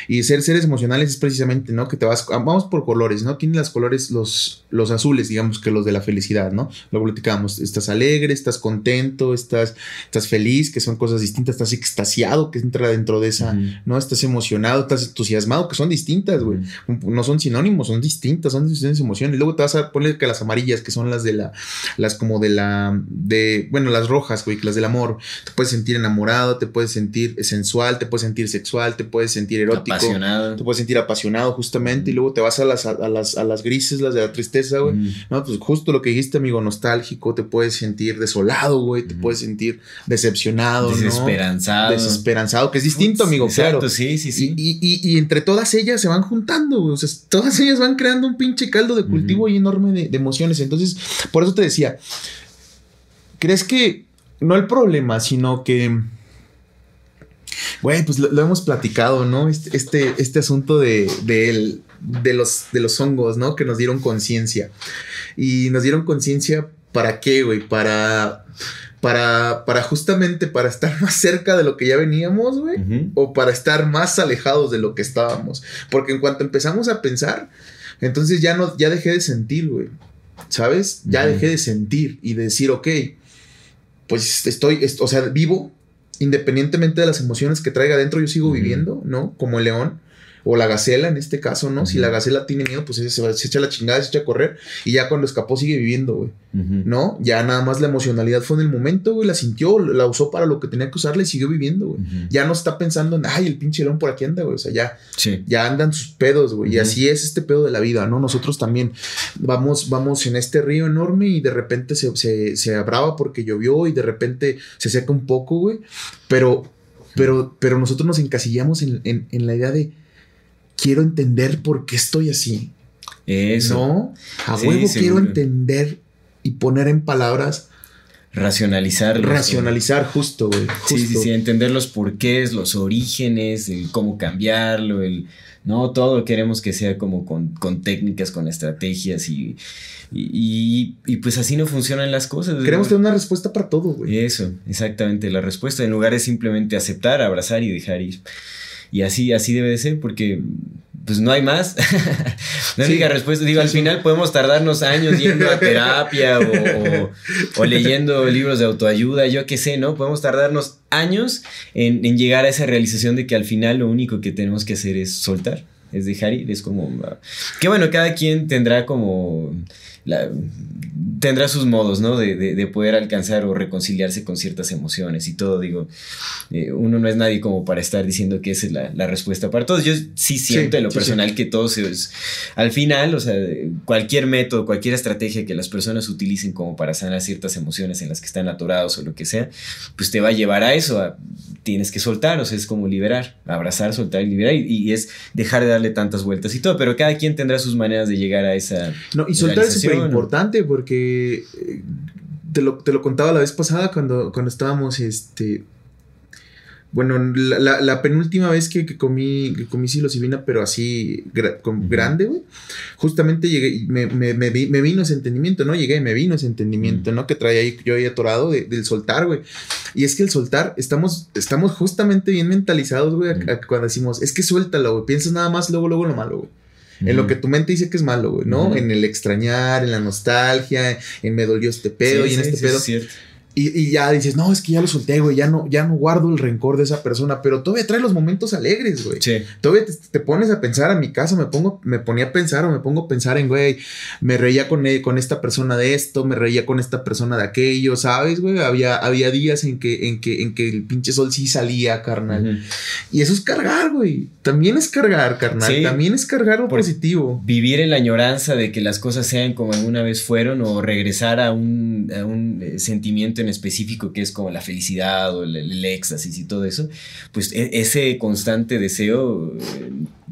C: Y ser seres emocionales es precisamente, ¿no? Que te vas, vamos por colores, ¿no? Tiene los colores, los, los azules, digamos que los de la felicidad, ¿no? Lo platicamos, estás alegre, estás contento, estás, estás feliz, que son cosas distintas, estás extasiado, que entra dentro de esa, ¿no? Estás emocionado, estás entusiasmado, que son distintas, güey. No son sinónimos, son distintas, son distintas emociones. Y luego te vas a poner que las amarillas, que son las de la, las como de la, de, bueno, las rojas, güey, las del amor, te puedes sentir enamorado, te puedes sentir sensual, te puedes sentir sexual, te puedes sentir erótico,
B: apasionado.
C: te puedes sentir apasionado justamente y luego te vas a las, a, las, a las grises, las de la tristeza, güey. No, pues justo lo que dijiste, amigo, nostálgico, te puedes sentir desolado, güey, te puedes sentir decepcionado,
B: desesperanzado.
C: Desesperanzado, que es distinto, amigo,
B: Exacto,
C: claro.
B: sí, sí, sí.
C: Y, y, y, entre todas ellas se van juntando, güey. O sea, todas ellas van creando un pinche caldo de cultivo y enorme de, de emociones. Entonces, por eso te decía, ¿crees que no el problema, sino que. Güey, pues lo, hemos platicado, ¿no? Este, este, este asunto de, de, de, los, de los hongos, ¿no? Que nos dieron conciencia. Y nos dieron conciencia para qué, güey? Para. Para, para justamente para estar más cerca de lo que ya veníamos, güey, o para estar más alejados de lo que estábamos. Porque en cuanto empezamos a pensar, entonces ya no, ya dejé de sentir, güey. ¿Sabes? Ya dejé de sentir y de decir, ok, pues estoy, o sea, vivo, independientemente de las emociones que traiga adentro, yo sigo viviendo, ¿no? Como el león o la gacela en este caso, ¿no? Si la gacela tiene miedo, pues se, se, echa la chingada, se echa a correr y ya cuando escapó sigue viviendo, güey. ¿No? Ya nada más la emocionalidad fue en el momento, güey, la sintió, la usó para lo que tenía que usarla y siguió viviendo, güey. Ya no está pensando en, ay, el pinche león por aquí anda, güey. O sea, ya, ya andan sus pedos, güey. Y así es este pedo de la vida, ¿no? Nosotros también vamos, vamos en este río enorme y de repente se, se, se abraba porque llovió y de repente se seca un poco, güey. Pero, pero, pero nosotros nos encasillamos en, en la idea de quiero entender por qué estoy así.
B: Eso.
C: No, a huevo quiero entender y poner en palabras.
B: Racionalizar.
C: Racionalizar, justo, güey.
B: Sí, sí, sí, entender los porqués, los orígenes, el cómo cambiarlo, el. No, todo queremos que sea como con, con técnicas, con estrategias y, y, y, pues así no funcionan las cosas.
C: Queremos tener una respuesta para todo, güey.
B: Eso, exactamente, la respuesta en lugar de simplemente aceptar, abrazar y dejar ir. Y así, así debe de ser, porque pues no hay más. no hay respuesta. Digo, al final podemos tardarnos años yendo a terapia o, leyendo libros de autoayuda, yo qué sé, ¿no? Podemos tardarnos años en, en, llegar a esa realización de que al final lo único que tenemos que hacer es soltar, es dejar ir, es como... Que bueno, cada quien tendrá como tendrá sus modos, ¿no? De, de, poder alcanzar o reconciliarse con ciertas emociones y todo, digo, eh, uno no es nadie como para estar diciendo que esa es la, la respuesta para todos. Yo sí siento en lo personal que todos es, al final, o sea, cualquier método, cualquier estrategia que las personas utilicen como para sanar ciertas emociones en las que están atorados o lo que sea, pues te va a llevar a eso, tienes que soltar, o sea, es como liberar, abrazar, soltar y liberar, y, es dejar de darle tantas vueltas y todo, pero cada quien tendrá sus maneras de llegar a esa...
C: No, y soltar es importante porque eh, te lo, te lo, contaba la vez pasada cuando, cuando estábamos, este... Bueno, la, la, penúltima vez que, que, comí, que comí psilocibina, pero así grande, güey. Justamente llegué, me, me, me, me, vino ese entendimiento, ¿no? Llegué, me vino ese entendimiento, ¿no? Que traía ahí, yo ahí atorado del soltar, güey. Y es que el soltar, estamos, estamos justamente bien mentalizados, güey, cuando decimos, es que suéltalo, güey. Piensas nada más luego, luego lo malo, güey. En lo que tu mente dice que es malo, güey, ¿no? En el extrañar, en la nostalgia, en me dolió este pedo y en este pedo. Y, ya dices, no, es que ya lo solté, güey, ya no, ya no guardo el rencor de esa persona, pero todavía trae los momentos alegres, güey. Sí. Todavía te, pones a pensar, en mi caso me pongo, me ponía a pensar o me pongo a pensar en, güey, me reía con, con esta persona de esto, me reía con esta persona de aquello, ¿sabes, güey? Había, había días en que, en, que, en que el pinche sol sí salía, carnal. Y eso es cargar, güey. También es cargar, carnal. También es cargar lo positivo.
B: Vivir en la añoranza de que las cosas sean como alguna vez fueron o regresar a un, a un eh, sentimiento en específico que es como la felicidad o el, éxtasis y todo eso, pues e, ese constante deseo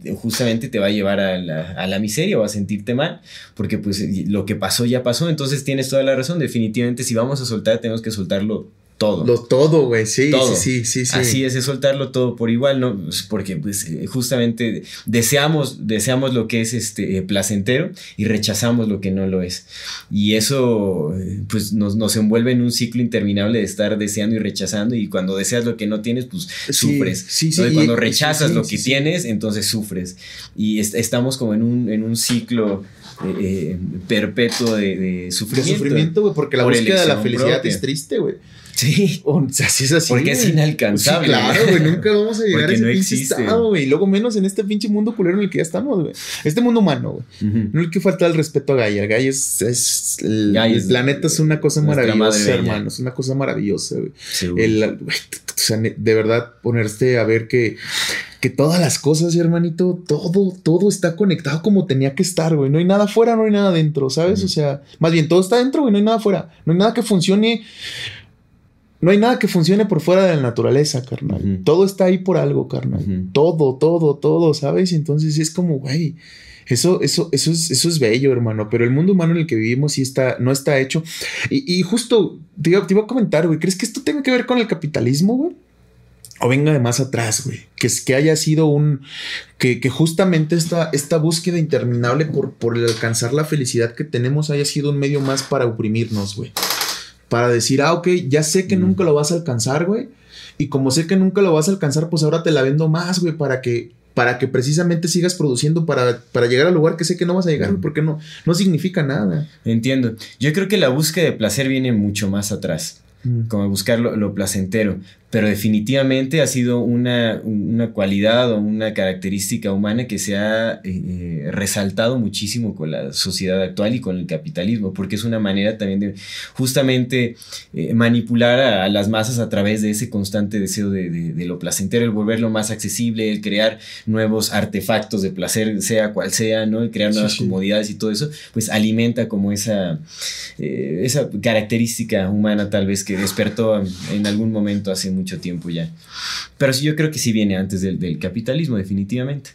B: eh, justamente te va a llevar a la, a la, miseria o a sentirte mal, porque pues lo que pasó ya pasó, entonces tienes toda la razón, definitivamente si vamos a soltar tenemos que soltarlo todo.
C: Lo todo, güey, sí, sí, sí, sí,
B: Así es, es soltarlo todo por igual, ¿no? Pues, porque pues eh, justamente deseamos, deseamos lo que es este eh, placentero y rechazamos lo que no lo es. Y eso eh, pues nos, nos, envuelve en un ciclo interminable de estar deseando y rechazando y cuando deseas lo que no tienes, pues sufres. Sí, sí, entonces, cuando rechazas lo que tienes, entonces sufres. Y estamos como en un, en un ciclo perpetuo de, sufrimiento.
C: De sufrimiento, güey, porque la búsqueda de la felicidad es triste, güey.
B: Sí.
C: O sea, es así.
B: Porque es inalcanzable.
C: claro, güey. Nunca vamos a llegar a ese no pinche estado, güey. Y luego menos en este pinche mundo culero en el que ya estamos, güey. Este mundo humano, güey. No hay que faltar el respeto a Gaia. Gaia es. es el, planeta es una cosa maravillosa, hermano. Es una cosa maravillosa, güey. el, o sea, de verdad, ponerte a ver que que todas las cosas, hermanito, todo, todo está conectado como tenía que estar, güey. No hay nada afuera, no hay nada dentro, ¿sabes? O sea, más bien todo está dentro, güey, no hay nada afuera. No hay nada que funcione no hay nada que funcione por fuera de la naturaleza, carnal. Todo está ahí por algo, carnal. Todo, todo, todo, ¿sabes? Entonces es como, güey, eso, eso, eso es, eso es bello, hermano. Pero el mundo humano en el que vivimos sí está, no está hecho. Y, justo te iba, a comentar, güey, ¿crees que esto tenga que ver con el capitalismo, güey? O venga de más atrás, güey. Que, es, que haya sido un. Que, que justamente esta, esta búsqueda interminable por, por alcanzar la felicidad que tenemos haya sido un medio más para oprimirnos, güey para decir, ah, ok, ya sé que nunca lo vas a alcanzar, güey. Y como sé que nunca lo vas a alcanzar, pues ahora te la vendo más, güey, para que, para que precisamente sigas produciendo para, para llegar al lugar que sé que no vas a llegar, porque no, no significa nada.
B: Entiendo. Yo creo que la búsqueda de placer viene mucho más atrás. Como buscar lo, placentero pero definitivamente ha sido una, cualidad o una característica humana que se ha eh, eh, resaltado muchísimo con la sociedad actual y con el capitalismo, porque es una manera también de justamente eh, manipular a, las masas a través de ese constante deseo de, lo placentero, el volverlo más accesible, el crear nuevos artefactos de placer, sea cual sea, ¿no? El crear nuevas comodidades y todo eso, pues alimenta como esa, esa característica humana tal vez que despertó en algún momento hace mucho mucho tiempo ya. Pero sí, yo creo que sí viene antes del, capitalismo, definitivamente.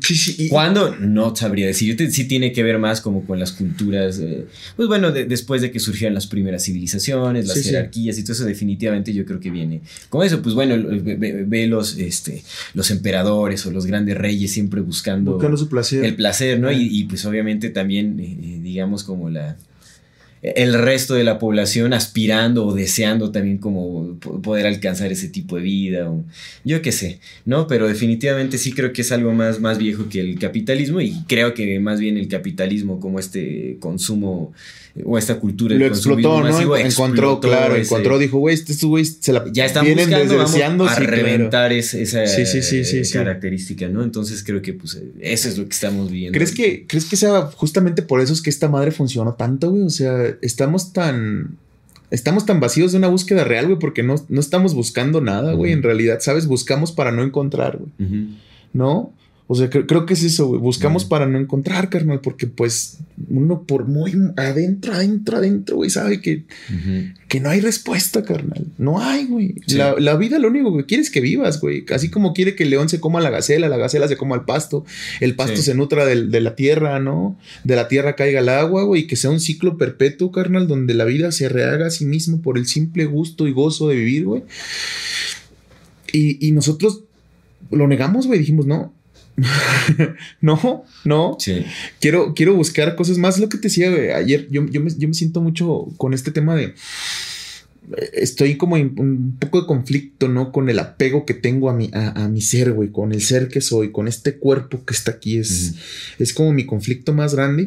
B: Sí, sí, ¿Cuándo? No sabría decir. sí tiene que ver más como con las culturas. pues bueno, después de que surgieron las primeras civilizaciones, las jerarquías y todo eso, definitivamente yo creo que viene. Como eso, pues bueno, ve, los, este, los emperadores o los grandes reyes siempre buscando,
C: su placer.
B: el placer, ¿no? Y, pues obviamente también, eh, eh, digamos, como la el resto de la población aspirando o deseando también como poder alcanzar ese tipo de vida o yo qué sé, ¿no? Pero definitivamente sí creo que es algo más, más viejo que el capitalismo y creo que más bien el capitalismo como este consumo o esta cultura
C: lo explotó, ¿no? encontró, claro, encontró, dijo, güey, estos güeyes se la
B: ya están buscando vamos a reventar esa, característica, ¿no? Entonces creo que pues eso es lo que estamos viendo.
C: ¿Crees que crees que sea justamente por eso es que esta madre funcionó tanto, güey? O sea, estamos tan estamos tan vacíos de una búsqueda real, güey, porque no, no estamos buscando nada, güey, en realidad, ¿sabes? Buscamos para no encontrar, güey. ¿No? O sea, creo que es eso, güey. Buscamos para no encontrar, carnal, porque pues uno por muy adentro, adentro, adentro, güey, sabe que, que no hay respuesta, carnal. No hay, güey. La, vida lo único que quiere es que vivas, güey. Así como quiere que el león se coma la gacela, la gacela se coma el pasto, el pasto se nutra de, la tierra, ¿no? De la tierra caiga el agua, güey, y que sea un ciclo perpetuo, carnal, donde la vida se rehaga a sí mismo por el simple gusto y gozo de vivir, güey. Y, y nosotros lo negamos, güey. Dijimos, no, no, no. Quiero, quiero buscar cosas más. Lo que te decía, ayer yo, yo, me, yo, me, siento mucho con este tema de. Estoy como en un poco de conflicto, ¿no? Con el apego que tengo a mi, a, mi ser, güey, con el ser que soy, con este cuerpo que está aquí. Es, es como mi conflicto más grande.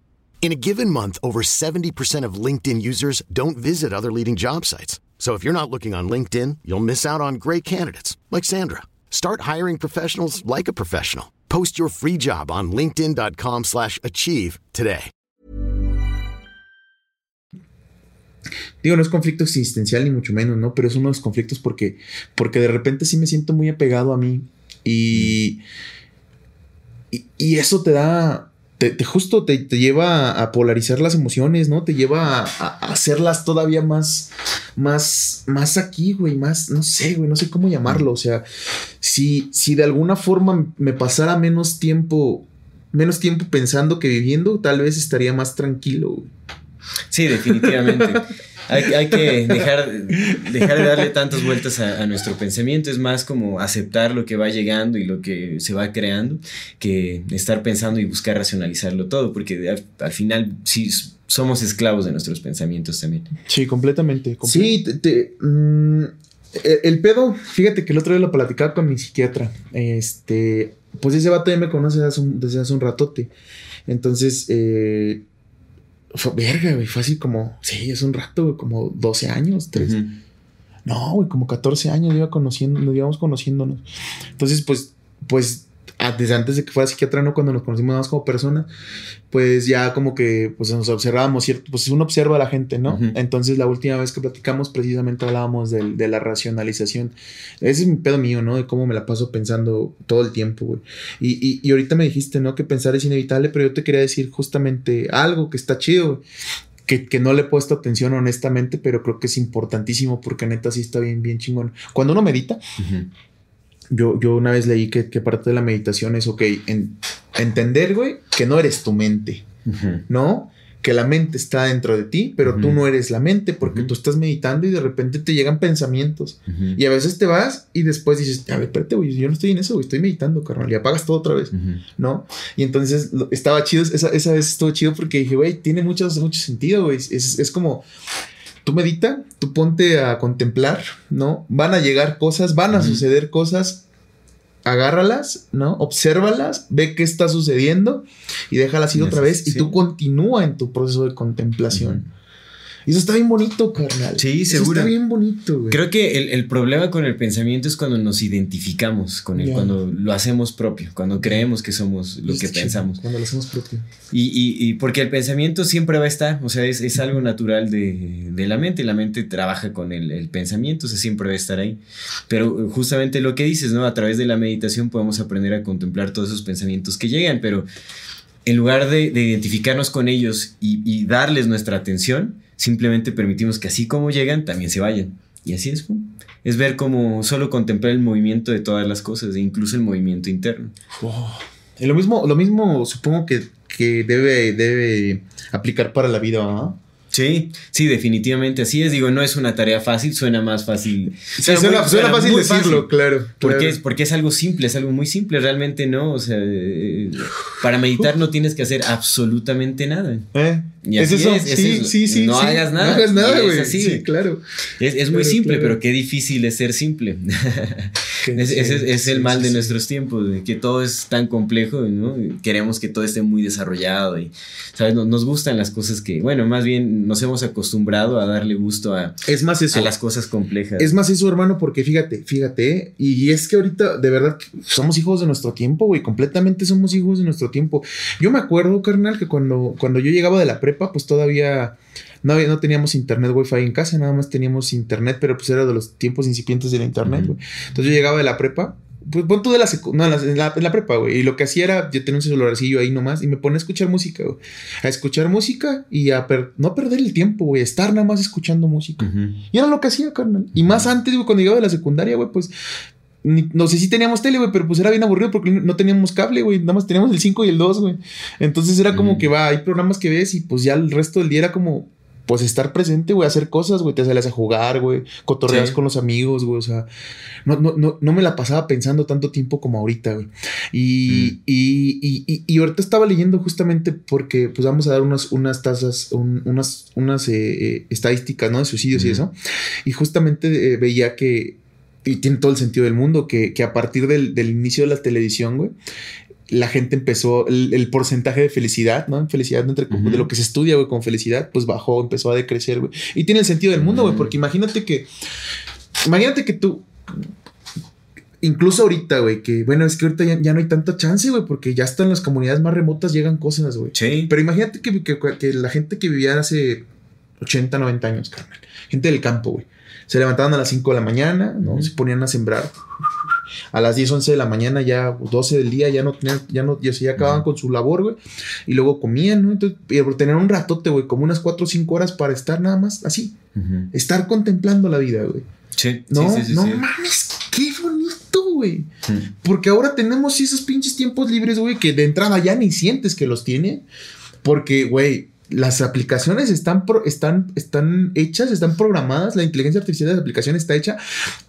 D: In a given month, over 70% of LinkedIn users don't visit other leading job sites. So if you're not looking on LinkedIn, you'll miss out on great candidates like Sandra. Start hiring professionals like a professional. Post your free job on linkedin.com/achieve today.
C: Digo, no es conflicto existencial ni mucho menos, ¿no? Pero es uno de los conflictos porque, porque de repente sí me siento muy apegado a mí y, y eso te da, te, te justo te, te, lleva a polarizar las emociones, ¿no? Te lleva a, a, hacerlas todavía más, más, más aquí, güey, más, no sé, güey, no sé cómo llamarlo. O sea, si, si de alguna forma me pasara menos tiempo, menos tiempo pensando que viviendo, tal vez estaría más tranquilo, güey.
B: Sí, definitivamente. hay, hay, que dejar, dejar de darle tantas vueltas a, a, nuestro pensamiento. Es más como aceptar lo que va llegando y lo que se va creando que estar pensando y buscar racionalizarlo todo, porque al, al final sí somos esclavos de nuestros pensamientos también.
C: Sí, completamente. completamente. Sí, te, te, mmm, el, el, pedo, fíjate que el otro día lo platicaba con mi psiquiatra. Este, pues ese vato ya me conoce desde hace un, desde hace un ratote. Entonces, eh, fue, verga, güey, fue así como, sí, es un rato, güey, como 12 años, 13. Uh -huh. No, güey, como 14 años iba conociendo, nos íbamos conociéndonos. Entonces, pues, pues, desde antes de que fuera psiquiatra, ¿no? Cuando nos conocimos más como personas, pues ya como que, pues nos observábamos, ¿cierto? Pues uno observa a la gente, ¿no? Uh -huh. Entonces, la última vez que platicamos, precisamente hablábamos de, de, la racionalización. Ese es mi pedo mío, ¿no? De cómo me la paso pensando todo el tiempo, güey. Y, y, y ahorita me dijiste, ¿no? Que pensar es inevitable, pero yo te quería decir justamente algo que está chido, güey que, que, no le he puesto atención honestamente, pero creo que es importantísimo porque neta sí está bien, bien chingón. Cuando uno medita, uh -huh. Yo, yo una vez leí que, que, parte de la meditación es, ok, en, entender, güey, que no eres tu mente, uh -huh. ¿no? Que la mente está dentro de ti, pero uh -huh. tú no eres la mente porque tú estás meditando y de repente te llegan pensamientos. Y a veces te vas y después dices, a ver, espérate, güey, yo no estoy en eso, güey, estoy meditando, carnal, y apagas todo otra vez, ¿no? Y entonces estaba chido, esa, esa vez estuvo chido porque dije, güey, tiene mucho, mucho sentido, güey. Es, es como, tú medita, tú ponte a contemplar, ¿no? Van a llegar cosas, van a uh -huh. suceder cosas, agárralas, ¿no? Obsérvalas, ve qué está sucediendo y déjalas ir otra vez y tú continúa en tu proceso de contemplación. Uh -huh. Y eso está bien bonito, carnal.
B: Sí, seguro.
C: Eso está bien bonito, güey.
B: Creo que el, el, problema con el pensamiento es cuando nos identificamos con él, yeah. cuando lo hacemos propio, cuando creemos que somos lo que pensamos.
C: Cuando lo hacemos propio.
B: Y, y, y, porque el pensamiento siempre va a estar, o sea, es, es algo natural de, de, la mente. La mente trabaja con el, el, pensamiento, o sea, siempre va a estar ahí. Pero justamente lo que dices, ¿no? A través de la meditación podemos aprender a contemplar todos esos pensamientos que llegan, pero en lugar de, de identificarnos con ellos y, y darles nuestra atención, simplemente permitimos que así como llegan, también se vayan. Y así es. Es ver como solo contemplar el movimiento de todas las cosas, e incluso el movimiento interno.
C: Lo mismo, lo mismo supongo que, que debe, debe aplicar para la vida, ¿no?
B: Sí, sí, definitivamente así es. Digo, no es una tarea fácil, suena más fácil.
C: Sí, suena, suena, suena fácil decirlo, fácil. claro.
B: Porque,
C: claro.
B: Es, porque es algo simple, es algo muy simple, realmente no. O sea, eh, para meditar no tienes que hacer absolutamente nada.
C: ¿Eh?
B: Y así
C: es eso,
B: es, es
C: sí,
B: eso.
C: sí, sí.
B: No
C: sí.
B: hagas nada.
C: No hagas nada, güey. sí, claro.
B: Es, muy simple,
C: claro.
B: pero qué difícil es ser simple. es, el mal de nuestros tiempos, que todo es tan complejo, ¿no? Queremos que todo esté muy desarrollado y, ¿sabes? Nos, nos gustan las cosas que, bueno, más bien nos hemos acostumbrado a darle gusto a,
C: es más eso.
B: a las cosas complejas.
C: Es más eso, hermano, porque fíjate, fíjate, y es que ahorita, de verdad, somos hijos de nuestro tiempo, güey, completamente somos hijos de nuestro tiempo. Yo me acuerdo, carnal, que cuando, cuando yo llegaba de la prepa, pues todavía no, no teníamos internet wifi en casa, nada más teníamos internet, pero pues era de los tiempos incipientes del internet, güey. Uh -huh. Entonces yo llegaba de la prepa, pues pon tú de la, no, en la, en la, en la prepa, güey. Y lo que hacía era, yo tenía un celularcillo ahí nomás y me ponía a escuchar música, güey. A escuchar música y a per no perder el tiempo, güey. Estar nada más escuchando música. Uh -huh. Y era lo que hacía, carnal. Y más antes, güey, cuando llegaba de la secundaria, güey, pues no sé si teníamos tele, güey, pero pues era bien aburrido porque no teníamos cable, güey. Nada más teníamos el 5 y el 2, güey. Entonces era como que va, hay programas que ves y pues ya el resto del día era como, pues estar presente, güey, hacer cosas, güey. Te sales a jugar, güey. Cotorreas con los amigos, güey. O sea, no, no, no, no, me la pasaba pensando tanto tiempo como ahorita, güey. Y, y, y, y, ahorita estaba leyendo justamente porque, pues vamos a dar unas, unas tasas, unas, unas eh, estadísticas, ¿no? De suicidios y eso. Y justamente eh, veía que y tiene todo el sentido del mundo, que, a partir del, inicio de la televisión, güey, la gente empezó, el, porcentaje de felicidad, ¿no? Felicidad entre, de lo que se estudia, güey, con felicidad, pues bajó, empezó a decrecer, güey. Y tiene el sentido del mundo, güey, porque imagínate que, imagínate que tú, incluso ahorita, güey, que bueno, es que ahorita ya, no hay tanta chance, güey, porque ya hasta en las comunidades más remotas llegan cosas, güey. Sí. Pero imagínate que, que, la gente que vivía hace 80, 90 años, carnal, gente del campo, güey se levantaban a las 5 de la mañana, ¿no? Se ponían a sembrar. A las 10, 11 de la mañana, ya 12 del día, ya no tenían, ya no, ya, ya acababan con su labor, güey. Y luego comían, ¿no? Entonces, tener un ratote, güey, como unas 4 o 5 horas para estar nada más así. Estar contemplando la vida, güey. Sí, no, sí, sí, no mames, qué bonito, güey. Porque ahora tenemos esos pinches tiempos libres, güey, que de entrada ya ni sientes que los tiene. Porque, güey, las aplicaciones están, están, están hechas, están programadas, la inteligencia artificial de la aplicación está hecha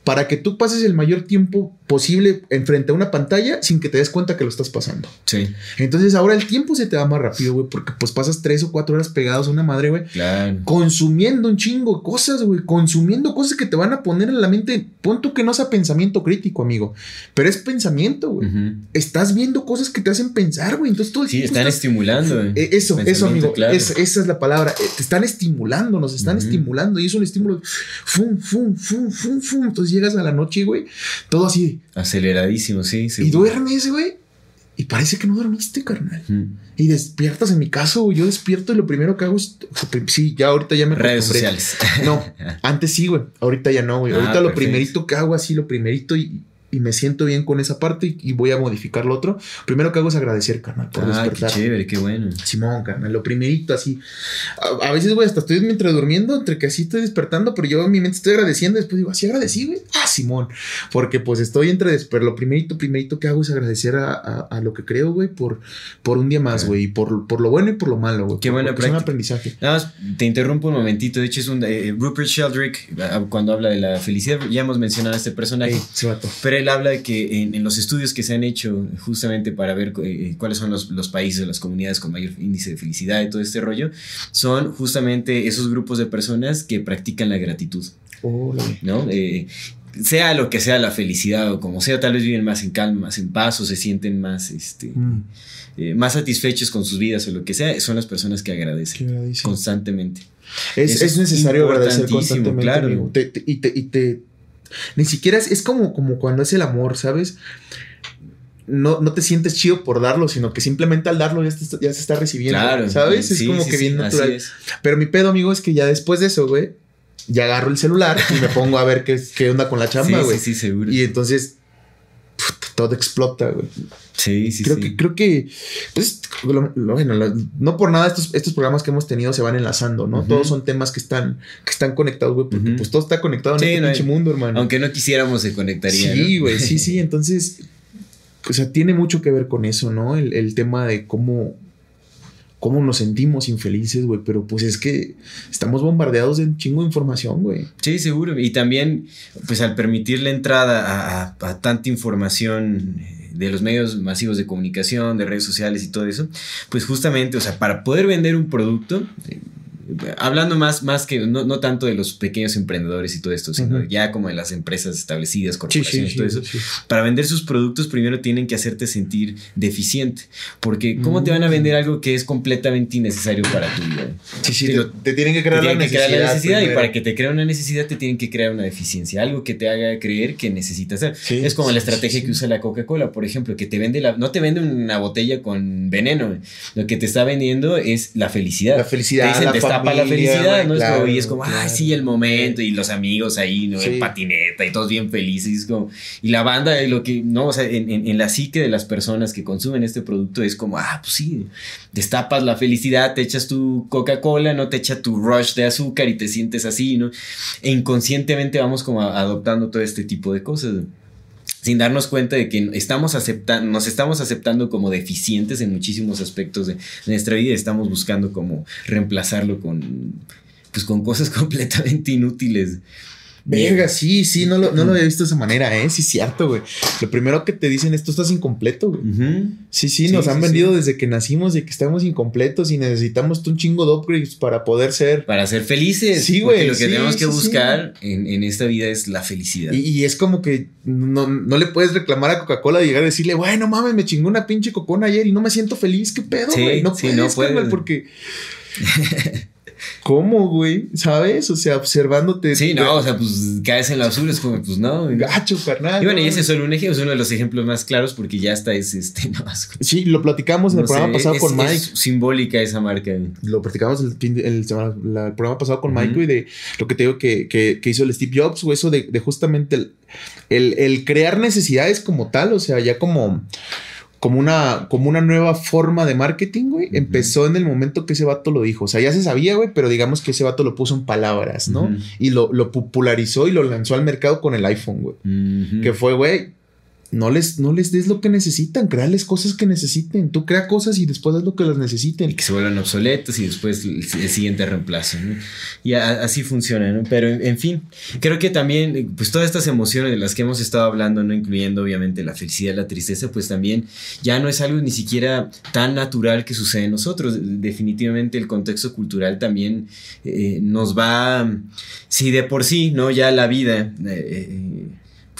C: para que tú pases el mayor tiempo posible enfrente a una pantalla sin que te des cuenta que lo estás pasando. Sí. Entonces ahora el tiempo se te va más rápido, güey, porque pues pasas tres o cuatro horas pegados a una madre, güey. Claro. Consumiendo un chingo de cosas, güey, consumiendo cosas que te van a poner en la mente. Punto que no sea pensamiento crítico, amigo, pero es pensamiento, güey. Estás viendo cosas que te hacen pensar, güey. Entonces todo el
B: Sí, están estimulando, güey.
C: Eh, eso, eso, amigo. Claro esa es la palabra. Eh, te están estimulando, nos están estimulando. Y es un estímulo. Fum, fum, fum, fum, fum. Entonces llegas a la noche, güey. Todo así.
B: Aceleradísimo, sí.
C: Y duermes, güey. Y parece que no dormiste, carnal. Y despiertas, en mi caso, yo despierto y lo primero que hago es. Sí, ya ahorita ya me.
B: Redes sociales.
C: No, antes sí, güey. Ahorita ya no, güey. Ah, ahorita lo primerito que hago así, lo primerito y y me siento bien con esa parte y, voy a modificar lo otro. Primero que hago es agradecer, carnal, por ah,
B: despertar. Qué chévere, qué bueno.
C: Simón, carnal, lo primerito así. A, veces, güey, hasta estoy mientras durmiendo, entre que así estoy despertando, pero yo en mi mente estoy agradeciendo. Después digo, así agradecí, güey. Ah, Simón. Porque pues estoy entre. Pero lo primerito, primerito que hago es agradecer a, a, lo que creo, güey, por, por un día más, güey. Y por, por lo bueno y por lo malo, güey.
B: Qué buena
C: práctica. Es un aprendizaje.
B: Nada más, te interrumpo un momentito. De hecho, es un. Eh, Rupert Sheldrake, ah, cuando habla de la felicidad, ya hemos mencionado a este personaje. Sí, pero él habla de que en, los estudios que se han hecho justamente para ver eh, cuáles son los, los, países, las comunidades con mayor índice de felicidad y todo este rollo, son justamente esos grupos de personas que practican la gratitud. ¿No? Eh, sea lo que sea la felicidad o como sea, tal vez viven más en calma, más en paz o se sienten más, este, mm. eh, más satisfechos con sus vidas o lo que sea, son las personas que agradecen, constantemente.
C: Es, es necesario agradecer constantemente. Claro. y, te, y te ni siquiera es, como, como cuando es el amor, ¿sabes? No, no, te sientes chido por darlo, sino que simplemente al darlo ya, ya se está recibiendo. Claro. ¿Sabes? es como que bien natural. Pero mi pedo, amigo, es que ya después de eso, güey, ya agarro el celular y me pongo a ver qué, qué onda con la chamba, güey.
B: Sí, sí, seguro.
C: Y entonces todo explota, güey.
B: Sí, sí,
C: creo
B: sí.
C: Que, creo que, pues, bueno, no por nada estos, estos programas que hemos tenido se van enlazando, ¿no? Todos son temas que están, que están conectados, güey, porque pues todo está conectado en este pinche mundo, hermano.
B: Aunque no quisiéramos se conectaría.
C: Sí, güey, sí, sí. Entonces, o sea, tiene mucho que ver con eso, ¿no? El, el tema de cómo, cómo nos sentimos infelices, güey, pero pues es que estamos bombardeados de un chingo de información, güey.
B: Sí, seguro. Y también, pues al permitir la entrada a, tanta información eh, de los medios masivos de comunicación, de redes sociales y todo eso, pues justamente, o sea, para poder vender un producto, hablando más, más que no, no, tanto de los pequeños emprendedores y todo esto, sino ya como de las empresas establecidas, corporaciones, y todo eso, para vender sus productos primero tienen que hacerte sentir deficiente, porque ¿cómo te van a vender algo que es completamente innecesario para tu vida?
C: Sí, sí, te, tienen que crear, la,
B: necesidad, y para que te crea una necesidad te tienen que crear una deficiencia, algo que te haga creer que necesitas hacer. es como la estrategia que usa la Coca-Cola, por ejemplo, que te vende la, no te vende una botella con veneno, lo que te está vendiendo es la felicidad.
C: La felicidad,
B: para la felicidad, ¿no? y es como, ay, sí, el momento, y los amigos ahí, ¿no? En patineta, y todos bien felices, como, y la banda, lo que, no, o sea, en, en, la psique de las personas que consumen este producto es como, ah, pues sí, destapas la felicidad, te echas tu Coca-Cola, no te echa tu rush de azúcar y te sientes así, ¿no? E inconscientemente vamos como adoptando todo este tipo de cosas. Sin darnos cuenta de que estamos nos estamos aceptando como deficientes en muchísimos aspectos de, nuestra vida y estamos buscando como reemplazarlo con, pues, con cosas completamente inútiles.
C: Verga, sí, sí, no lo, no lo había visto de esa manera, ¿eh? Sí, cierto, güey. Lo primero que te dicen es, tú estás incompleto, güey. Sí, sí, nos han vendido desde que nacimos de que estamos incompletos y necesitamos un chingo de upgrades para poder ser...
B: Para ser felices. Sí, güey. Lo que tenemos que buscar en, esta vida es la felicidad.
C: Y, es como que no, le puedes reclamar a Coca-Cola y llegar a decirle, bueno, mames, me chingó una pinche cocona ayer y no me siento feliz, ¿qué pedo, güey? no puedes, no puedes. porque... ¿Cómo, güey? ¿Sabes? O sea, observándote.
B: Sí, no, o sea, pues caes en la basura, es como, pues no.
C: Gacho, carnal.
B: Y bueno, y ese es solo un ejemplo, es uno de los ejemplos más claros porque ya está es este, no,
C: Sí, lo platicamos en el programa pasado con Mike. Es
B: simbólica esa marca.
C: Lo platicamos el, el, programa pasado con Mike, y de lo que te digo que, que, que hizo el Steve Jobs, o eso de, de justamente el, el, el crear necesidades como tal, o sea, ya como como una, como una nueva forma de marketing, güey, empezó en el momento que ese vato lo dijo. O sea, ya se sabía, güey, pero digamos que ese vato lo puso en palabras, ¿no? Y lo, lo, popularizó y lo lanzó al mercado con el iPhone, güey. Que fue, güey, no les, no les des lo que necesitan, créales cosas que necesiten. Tú crea cosas y después haz lo que las necesiten.
B: Y que se vuelvan obsoletos y después el, siguiente reemplazo. Y así funciona, ¿no? Pero en, fin, creo que también, pues todas estas emociones de las que hemos estado hablando, ¿no? Incluyendo obviamente la felicidad, la tristeza, pues también ya no es algo ni siquiera tan natural que sucede en nosotros. Definitivamente el contexto cultural también eh, nos va, si de por sí, ¿no? Ya la vida... Eh,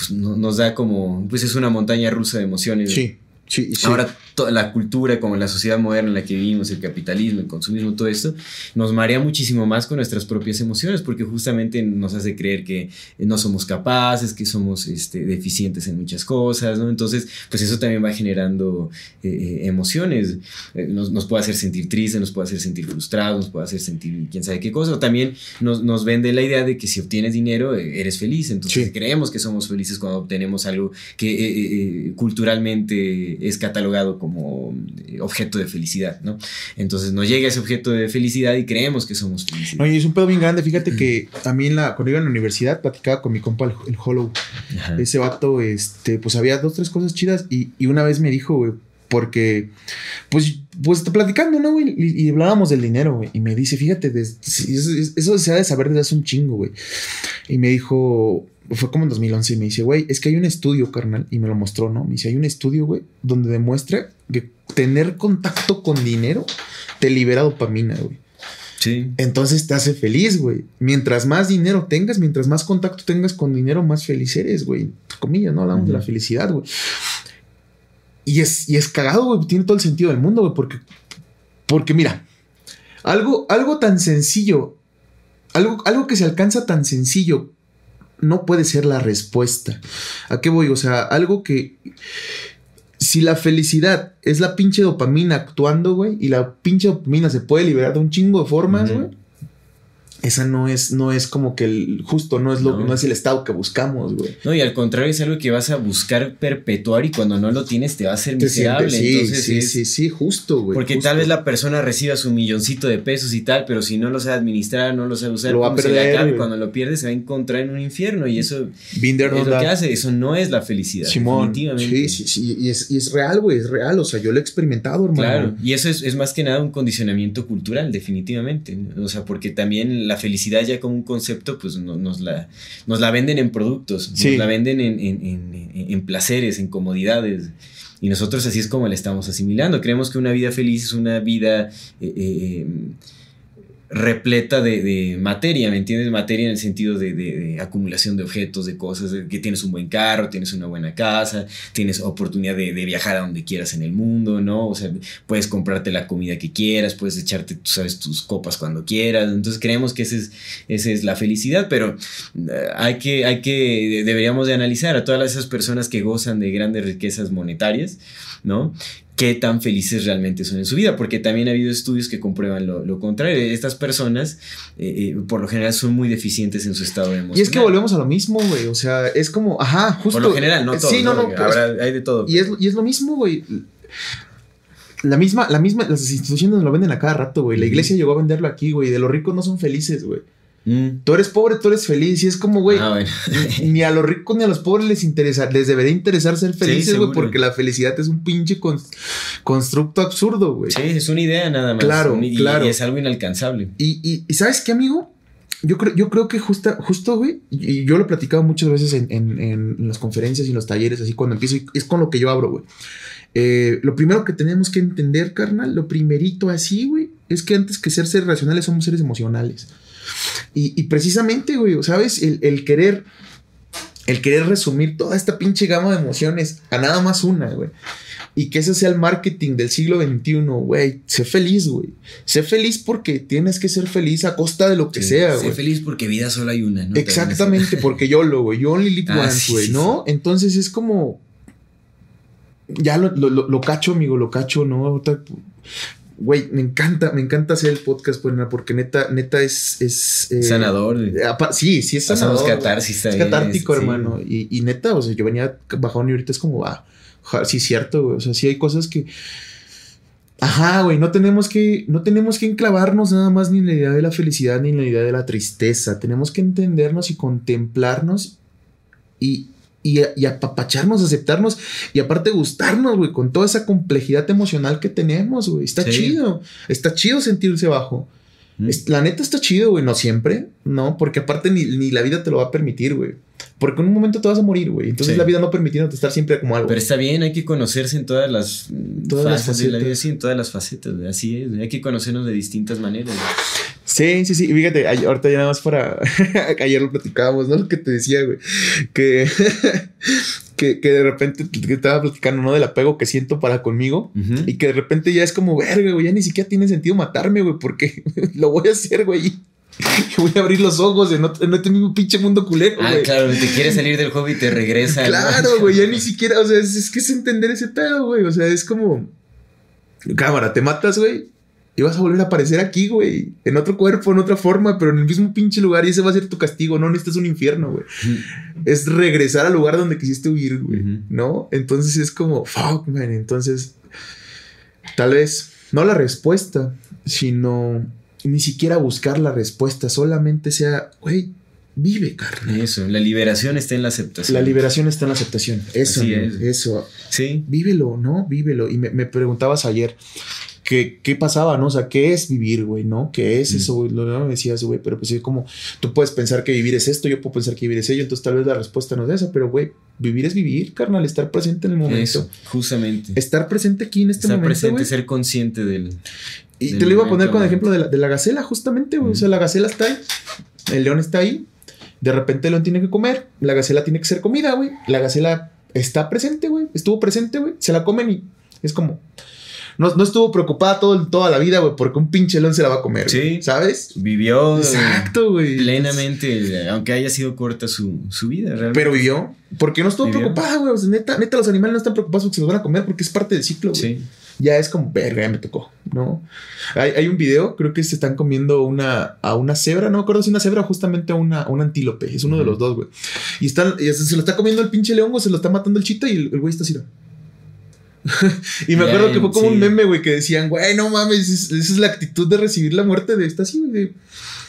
B: pues nos da como, pues es una montaña rusa de emociones.
C: Sí, sí, sí.
B: Ahora toda la cultura, como la sociedad moderna en la que vivimos, el capitalismo, el consumismo, todo esto, nos marea muchísimo más con nuestras propias emociones, porque justamente nos hace creer que no somos capaces, que somos este, deficientes en muchas cosas, ¿no? Entonces, pues eso también va generando eh, eh, emociones, eh, nos, puede hacer sentir tristes, nos puede hacer sentir frustrados, nos puede hacer sentir quién sabe qué cosa, o también nos, nos vende la idea de que si obtienes dinero, eres feliz, entonces creemos que somos felices cuando obtenemos algo que culturalmente es catalogado como eh, objeto de felicidad, ¿no? Entonces nos llega ese objeto de felicidad y creemos que somos felices.
C: Oye, es un pedo bien grande. Fíjate que a mí en la, cuando iba en la universidad platicaba con mi compa el, Hollow. Ese vato, este, pues había dos, tres cosas chidas y, una vez me dijo, güey, porque, pues, pues platicando, ¿no, güey? Y, hablábamos del dinero, güey. Y me dice, fíjate, eso, se ha de saber desde hace un chingo, güey. Y me dijo, fue como en 2011 y me dice, güey, es que hay un estudio, carnal, y me lo mostró, ¿no? Me dice, hay un estudio, güey, donde demuestra que tener contacto con dinero te libera dopamina, güey.
B: Sí.
C: Entonces te hace feliz, güey. Mientras más dinero tengas, mientras más contacto tengas con dinero, más feliz eres, güey. Comillas, ¿no? Hablamos de la felicidad, güey. Y es, y es cagado, güey. Tiene todo el sentido del mundo, güey. Porque, porque mira, algo, algo tan sencillo, algo, algo que se alcanza tan sencillo no puede ser la respuesta. ¿A qué voy? O sea, algo que... Si la felicidad es la pinche dopamina actuando, güey, y la pinche dopamina se puede liberar de un chingo de formas, güey esa no es, no es como que el justo, no es lo no. es el estado que buscamos, güey.
B: No, y al contrario, es algo que vas a buscar perpetuar y cuando no lo tienes te va a ser miserable.
C: sí, Entonces sí, sí, sí, justo, güey.
B: Porque tal vez la persona reciba su milloncito de pesos y tal, pero si no lo sabe administrar, no lo sabe usar,
C: lo va a perder,
B: cuando lo pierde se va a encontrar en un infierno y eso es lo que hace. Eso no es la felicidad.
C: Simón, Sí, sí, sí. Y es, y es real, güey, es real. O sea, yo lo he experimentado, hermano. Claro,
B: y eso es, es más que nada un condicionamiento cultural, definitivamente. O sea, porque también la felicidad ya como un concepto, pues nos, la, nos la venden en productos, nos la venden en, placeres, en comodidades. Y nosotros así es como la estamos asimilando. Creemos que una vida feliz es una vida... Eh, eh, repleta de, materia, ¿me entiendes? Materia en el sentido de, acumulación de objetos, de cosas, que tienes un buen carro, tienes una buena casa, tienes oportunidad de, viajar a donde quieras en el mundo, ¿no? O sea, puedes comprarte la comida que quieras, puedes echarte, tú sabes, tus copas cuando quieras. Entonces creemos que esa es, es la felicidad, pero eh, hay que, hay que, deberíamos de analizar a todas esas personas que gozan de grandes riquezas monetarias, ¿no? Qué tan felices realmente son en su vida, porque también ha habido estudios que comprueban lo, contrario. Estas personas, eh, eh, por lo general, son muy deficientes en su estado emocional.
C: Y es que volvemos a lo mismo, güey. O sea, es como, ajá, justo.
B: Por lo general, no todo. Sí, no, no. Pues, hay de todo.
C: Y es, y es lo mismo, güey. La misma, la misma, las instituciones lo venden a cada rato, güey. La iglesia llegó a venderlo aquí, güey. De los ricos no son felices, güey.
B: Mm.
C: Tú eres pobre, tú eres feliz. Y es como, güey,
B: Ah, bueno.
C: ni- a los ricos ni a los pobres les interesa, les debería interesar ser felices, güey, porque la felicidad es un pinche cons- constructo absurdo, güey.
B: Sí, es una idea nada más.
C: Claro,
B: y,
C: claro.
B: y es algo inalcanzable.
C: Y, y- y ¿sabes qué, amigo? Yo creo, yo creo que justa, justo, güey, y y yo lo he platicado muchas veces en, en- en las conferencias y en los talleres, así cuando empiezo, y es con lo que yo abro, güey. Eh, lo primero que tenemos que entender, carnal, lo primerito así, güey, es que antes que ser seres racionales somos seres emocionales. Y, y precisamente, güey, ¿sabes? El, el querer, el querer resumir toda esta pinche gama de emociones a nada más una, güey. Y que ese sea el marketing del siglo XXI, güey. Sé feliz, güey. Sé feliz porque tienes que ser feliz a costa de lo que
B: Sí,
C: sea,
B: sé
C: güey.
B: feliz porque vida solo hay una, ¿no?
C: Exactamente, porque yo lo, güey. You only live
B: Ah,
C: once, güey,
B: sí,
C: ¿no? Entonces es como. Ya lo, lo, lo- lo cacho, amigo, lo cacho, ¿no? Güey, me encanta, me encanta hacer el podcast, pues, porque neta, neta es. es eh,
B: Sanador.
C: Sí, sí es sanador. güey.
B: catarsis
C: Es catártico, hermano. Y, y neta, o sea, yo venía bajón y ahorita es como, va. sí, es cierto, güey. O sea, sí hay cosas que. Ajá, güey, no tenemos que, no tenemos que enclavarnos nada más ni en la idea de la felicidad ni en la idea de la tristeza. Tenemos que entendernos y contemplarnos y, y, y apapacharnos, aceptarnos y aparte gustarnos, güey, con toda esa complejidad emocional que tenemos, güey. Está
B: Sí.
C: chido, está chido sentirse bajo.
B: Mm.
C: La neta está chido, güey, no siempre, ¿no? Porque aparte ni, ni la vida te lo va a permitir, güey. Porque en un momento te vas a morir, güey. Entonces
B: Sí.
C: la vida no permitiéndote estar siempre como algo.
B: Pero está bien, hay que conocerse en todas las
C: Todas las
B: fases de la vida,
C: facetas.
B: sí, en todas las facetas, güey, así es, hay que conocernos de distintas maneras. güey.
C: Sí, sí, sí. Fíjate, ahorita ya nada más para. Ayer lo platicábamos, ¿no? Lo que te decía, güey. Que, que, que de repente que estaba platicando, ¿no? Del apego que siento para conmigo. Y que de repente ya es como, verga, güey, ya ni siquiera tiene sentido matarme, güey, porque lo voy a hacer, güey. Voy a abrir los ojos en otro, en este mismo pinche mundo culero,
B: Ah,
C: güey.
B: claro, te quieres salir del hobby y te regresa. ¿no?
C: Claro, güey, ya ni siquiera, o sea, es, es que es entender ese pedo, güey. O sea, es como, cámara, te matas, güey. Y vas a volver a aparecer aquí, güey. En otro cuerpo, en otra forma, pero en el mismo pinche lugar. Y ese va a ser tu castigo. No, necesitas un infierno, güey. Es regresar al lugar donde quisiste huir, güey. ¿No? Entonces es como, fuck, man. Entonces, tal vez, no la respuesta, sino ni siquiera buscar la respuesta. Solamente sea, güey, vive, carnal.
B: Eso, la liberación está en la aceptación.
C: La liberación está en la aceptación. Eso,
B: es.
C: eso.
B: Sí.
C: Vívelo, ¿no? Vívelo. Y me, me preguntabas ayer que, qué pasaba, ¿no? O sea, ¿qué es vivir, güey? ¿No? ¿Qué es
B: Mm.
C: eso? güey? Lo lo me decías, güey, pero pues es como tú puedes pensar que vivir es esto, yo puedo pensar que vivir es ello, entonces tal vez la respuesta no es esa, pero güey, vivir es vivir, carnal, estar presente en el momento.
B: Eso, justamente.
C: Estar presente aquí en este
B: Estar
C: momento,
B: presente,
C: güey.
B: ser consciente del.
C: Y
B: del
C: te lo iba a poner con el ejemplo de la, de la gacela, justamente, güey. O sea, la gacela está ahí, el león está ahí, de repente el león tiene que comer, la gacela tiene que ser comida, güey. La gacela está presente, güey. Estuvo presente, güey. Se la comen y es como. No, no estuvo preocupada todo, toda la vida, güey, porque un pinche león se la va a comer,
B: Sí.
C: ¿sabes?
B: Vivió
C: Exacto, güey.
B: plenamente, aunque haya sido corta su, su vida, realmente.
C: Pero vivió. Porque no estuvo
B: Vivió.
C: preocupada, güey. O sea, neta, neta, los animales no están preocupados porque se los van a comer porque es parte del ciclo, güey.
B: Sí.
C: ya es como, verga, ya me tocó, ¿no? Hay, hay un video, creo que se están comiendo una, a una cebra, no me acuerdo si una cebra o justamente a una, un antílope, es uno de los dos, güey. Y están, y se, se lo está comiendo el pinche león, güey, se lo está matando el chita y el, el güey está así. y me
B: Ya,
C: acuerdo que fue como
B: sí.
C: un meme, güey, que decían, güey, no mames, es- esa es la actitud de recibir la muerte de esta así, güey. de,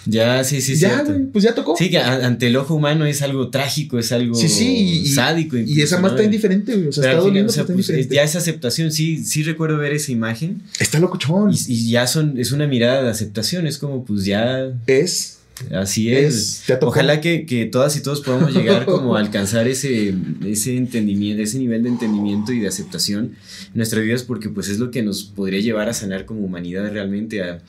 B: Ya, sí, sí,
C: ya,
B: cierto.
C: güey, pues ya tocó.
B: Sí, que ante el ojo humano es algo trágico, es algo
C: Sí, sí,
B: sádico.
C: y esa más
B: ¿no?
C: está indiferente, güey. O sea,
B: Pero
C: está doliendo,
B: o sea, pues,
C: indiferente.
B: ya esa aceptación, sí, sí recuerdo ver esa imagen
C: Está locochón.
B: y, y ya son, es una mirada de aceptación, es como pues ya
C: es,
B: así
C: Es.
B: Ojalá que, que todas y todos podamos llegar como a alcanzar ese, ese entendimiento, ese nivel de entendimiento y de aceptación en nuestras vidas porque pues es lo que nos podría llevar a sanar como humanidad realmente, a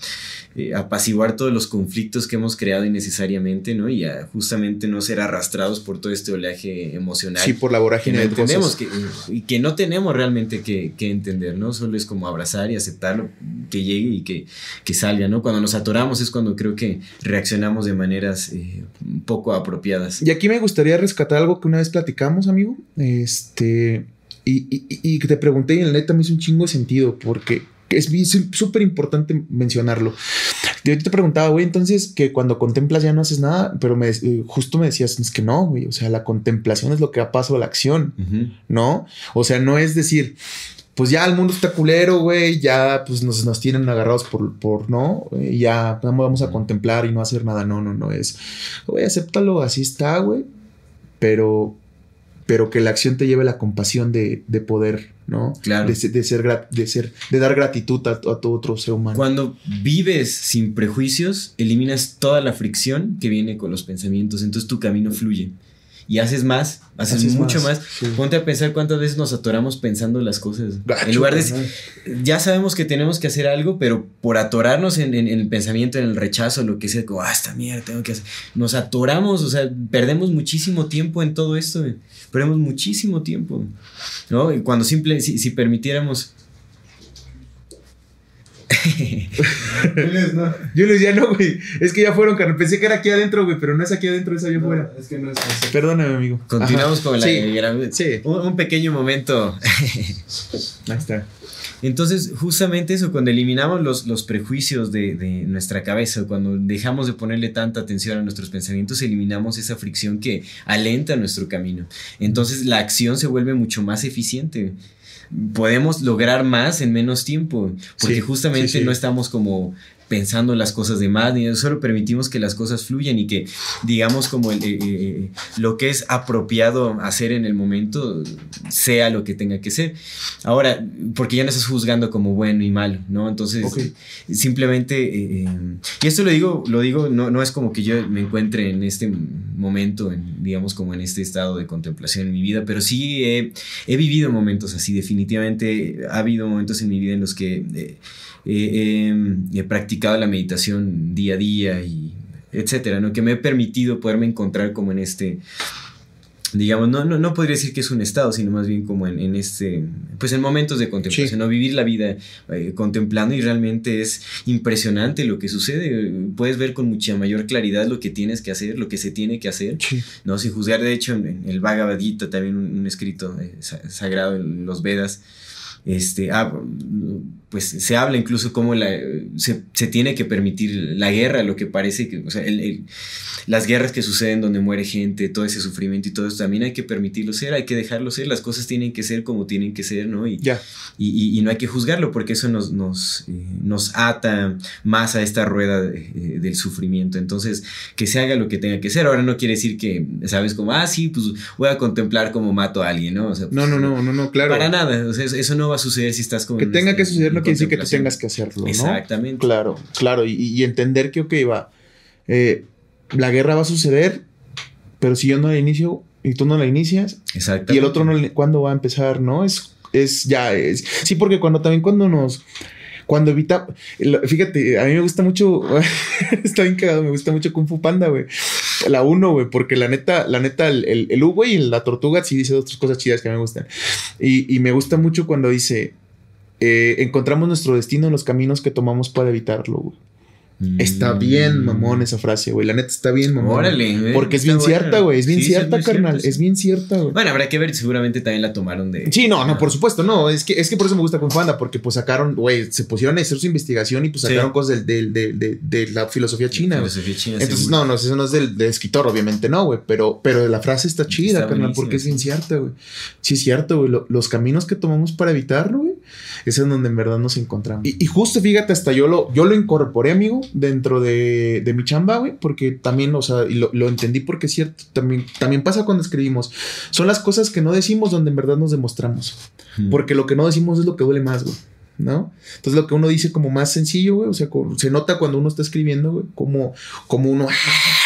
B: eh, apaciguar todos los conflictos que hemos creado innecesariamente, ¿no? Y a justamente no ser arrastrados por todo este oleaje emocional.
C: sí, por la
B: que
C: vorágine
B: no
C: de
B: entendemos
C: cosas.
B: que, y que no tenemos realmente que, que entender, ¿no? Solo es como abrazar y aceptarlo, que llegue y que, que salga, ¿no? Cuando nos atoramos es cuando creo que reaccionamos de maneras eh, poco apropiadas.
C: Y aquí me gustaría rescatar algo que una vez platicamos, amigo. Este. Y, y- y que te pregunté y en la neta me hizo un chingo de sentido porque es súper importante mencionarlo. Yo te preguntaba, güey, entonces que cuando contemplas ya no haces nada, pero me, eh, justo me decías, es que no, güey, o sea, la contemplación es lo que da paso a la acción. ¿no? O sea, no es decir, pues ya el mundo está culero, güey, ya pues nos, nos tienen agarrados por, por no, ya vamos a contemplar y no hacer nada, no, no, no, es, güey, acéptalo, así está, güey, pero, pero que la acción te lleve la compasión de, de poder, ¿no?
B: Claro.
C: De, se- de ser, de ser, de dar gratitud a, a todo otro ser humano.
B: Cuando vives sin prejuicios, eliminas toda la fricción que viene con los pensamientos, entonces tu camino fluye. Y haces más, haces,
C: Haces
B: mucho
C: más,
B: más.
C: sí.
B: Ponte a pensar cuántas veces nos atoramos pensando las cosas.
C: Gacho,
B: en lugar de... Ya sabemos que tenemos que hacer algo, pero por atorarnos en, en- en el pensamiento, en el rechazo, lo que sea, como, ah, esta mierda, tengo que hacer. Nos atoramos, o sea, perdemos muchísimo tiempo en todo esto. Perdemos muchísimo tiempo, ¿no? Y cuando simple, si, si permitiéramos...
C: Julius, ya no, güey. Es que ya fueron, carnal. Pensé que era aquí adentro, güey, pero no es aquí adentro, es allá afuera.
E: Es que no es así.
C: Perdóname, amigo.
B: Continuamos
C: Ajá.
B: con la
C: Sí,
B: gran-
C: sí.
B: Un, un pequeño momento.
C: ahí está.
B: Entonces, justamente eso, cuando eliminamos los, los prejuicios de, de nuestra cabeza, cuando dejamos de ponerle tanta atención a nuestros pensamientos, eliminamos esa fricción que alenta nuestro camino. Entonces, la acción se vuelve mucho más eficiente. Podemos lograr más en menos tiempo, porque
C: Sí,
B: justamente
C: sí, sí.
B: no estamos como pensando las cosas de más, ni solo permitimos que las cosas fluyan y que, digamos, como el, eh, eh, lo que es apropiado hacer en el momento sea lo que tenga que ser. Ahora, porque ya no estás juzgando como bueno y malo, ¿no? Entonces, simplemente, eh, eh, y esto lo digo, lo digo, no, no es como que yo me encuentre en este momento, en, digamos, como en este estado de contemplación en mi vida, pero sí he, he vivido momentos así, definitivamente ha habido momentos en mi vida en los que eh, eh, he- practicado la meditación día a día y etcétera, ¿no? Que me he permitido poderme encontrar como en este, digamos, no, no, no podría decir que es un estado, sino más bien como en, en este, pues en momentos de contemplación,
C: Sí.
B: ¿no? Vivir la vida eh, contemplando y realmente es impresionante lo que sucede. Puedes ver con mucha mayor claridad lo que tienes que hacer, lo que se tiene que hacer.
C: Sí.
B: ¿no? Sin juzgar, de hecho, en, en el Bhagavad Gita, también un, un escrito eh, sa- sagrado en los Vedas, este, ah, pues se habla incluso cómo la, se, se tiene que permitir la guerra, lo que parece que, o sea, el- el- las guerras que suceden donde muere gente, todo ese sufrimiento y todo eso, también hay que permitirlo ser, hay que dejarlo ser, las cosas tienen que ser como tienen que ser, ¿no? Y,
C: Ya.
B: y, y- y no hay que juzgarlo porque eso nos, nos, eh, nos ata más a esta rueda de- eh, del sufrimiento. Entonces, que se haga lo que tenga que ser. Ahora no quiere decir que, ¿sabes? Como, ah, sí, pues voy a contemplar cómo mato a alguien, ¿no? O sea,
C: No, no, no, no, no, claro.
B: Para nada. O sea, eso, eso no va a suceder si estás como.
C: Que
B: en
C: tenga
B: este-
C: que suceder
B: en
C: quiere decir que tú tengas que hacerlo, ¿no?
B: Exactamente.
C: Claro, claro. Y, y entender que, ok, va. eh, la guerra va a suceder, pero si yo no la inicio y tú no la inicias,
B: Exactamente.
C: y el otro no, le- ¿cuándo va a empezar? ¿No? Es, es ya, es. Sí, porque cuando también cuando nos. Cuando evita. Fíjate, a mí me gusta mucho. está bien cagado, me gusta mucho Kung Fu Panda, güey. La uno, güey, porque la neta, la neta, el, el, el U, güey, y la tortuga sí dice otras cosas chidas que me gustan. Y, y me gusta mucho cuando dice. Eh, encontramos nuestro destino en los caminos que tomamos para evitarlo, güey.
B: Mm.
C: Está bien, mamón, esa frase, güey. La neta está bien, mamón.
B: Órale, güey,
C: Porque es bien
B: buena.
C: cierta, güey. Es bien
B: Sí,
C: cierta, carnal.
B: sí.
C: Es bien cierta, güey.
B: Bueno, habrá que ver, seguramente también la tomaron de.
C: Sí, no, no, por supuesto, no. Es que, es que por eso me gusta con Fanda, porque pues sacaron, güey, se pusieron a hacer su investigación y pues
B: Sí.
C: sacaron cosas del, del- del- de, de la filosofía china. güey.
B: Filosofía china,
C: Entonces, no, no, eso no es del, escritor, obviamente no, güey, pero, pero la frase está chida,
B: Está
C: carnal, porque es bien cierta, güey. Sí, es cierto, güey. lo- los caminos que tomamos para evitarlo, güey, es en donde en verdad nos encontramos. Y, y justo, fíjate, hasta yo lo, yo lo incorporé, amigo, dentro de, de mi chamba, güey, porque también, o sea, y lo, lo entendí porque es cierto, también, también pasa cuando escribimos. Son las cosas que no decimos donde en verdad nos demostramos.
B: Mm.
C: Porque lo que no decimos es lo que duele más, güey. ¿No? Entonces lo que uno dice como más sencillo, güey, o sea, se nota cuando uno está escribiendo, güey, como, como uno,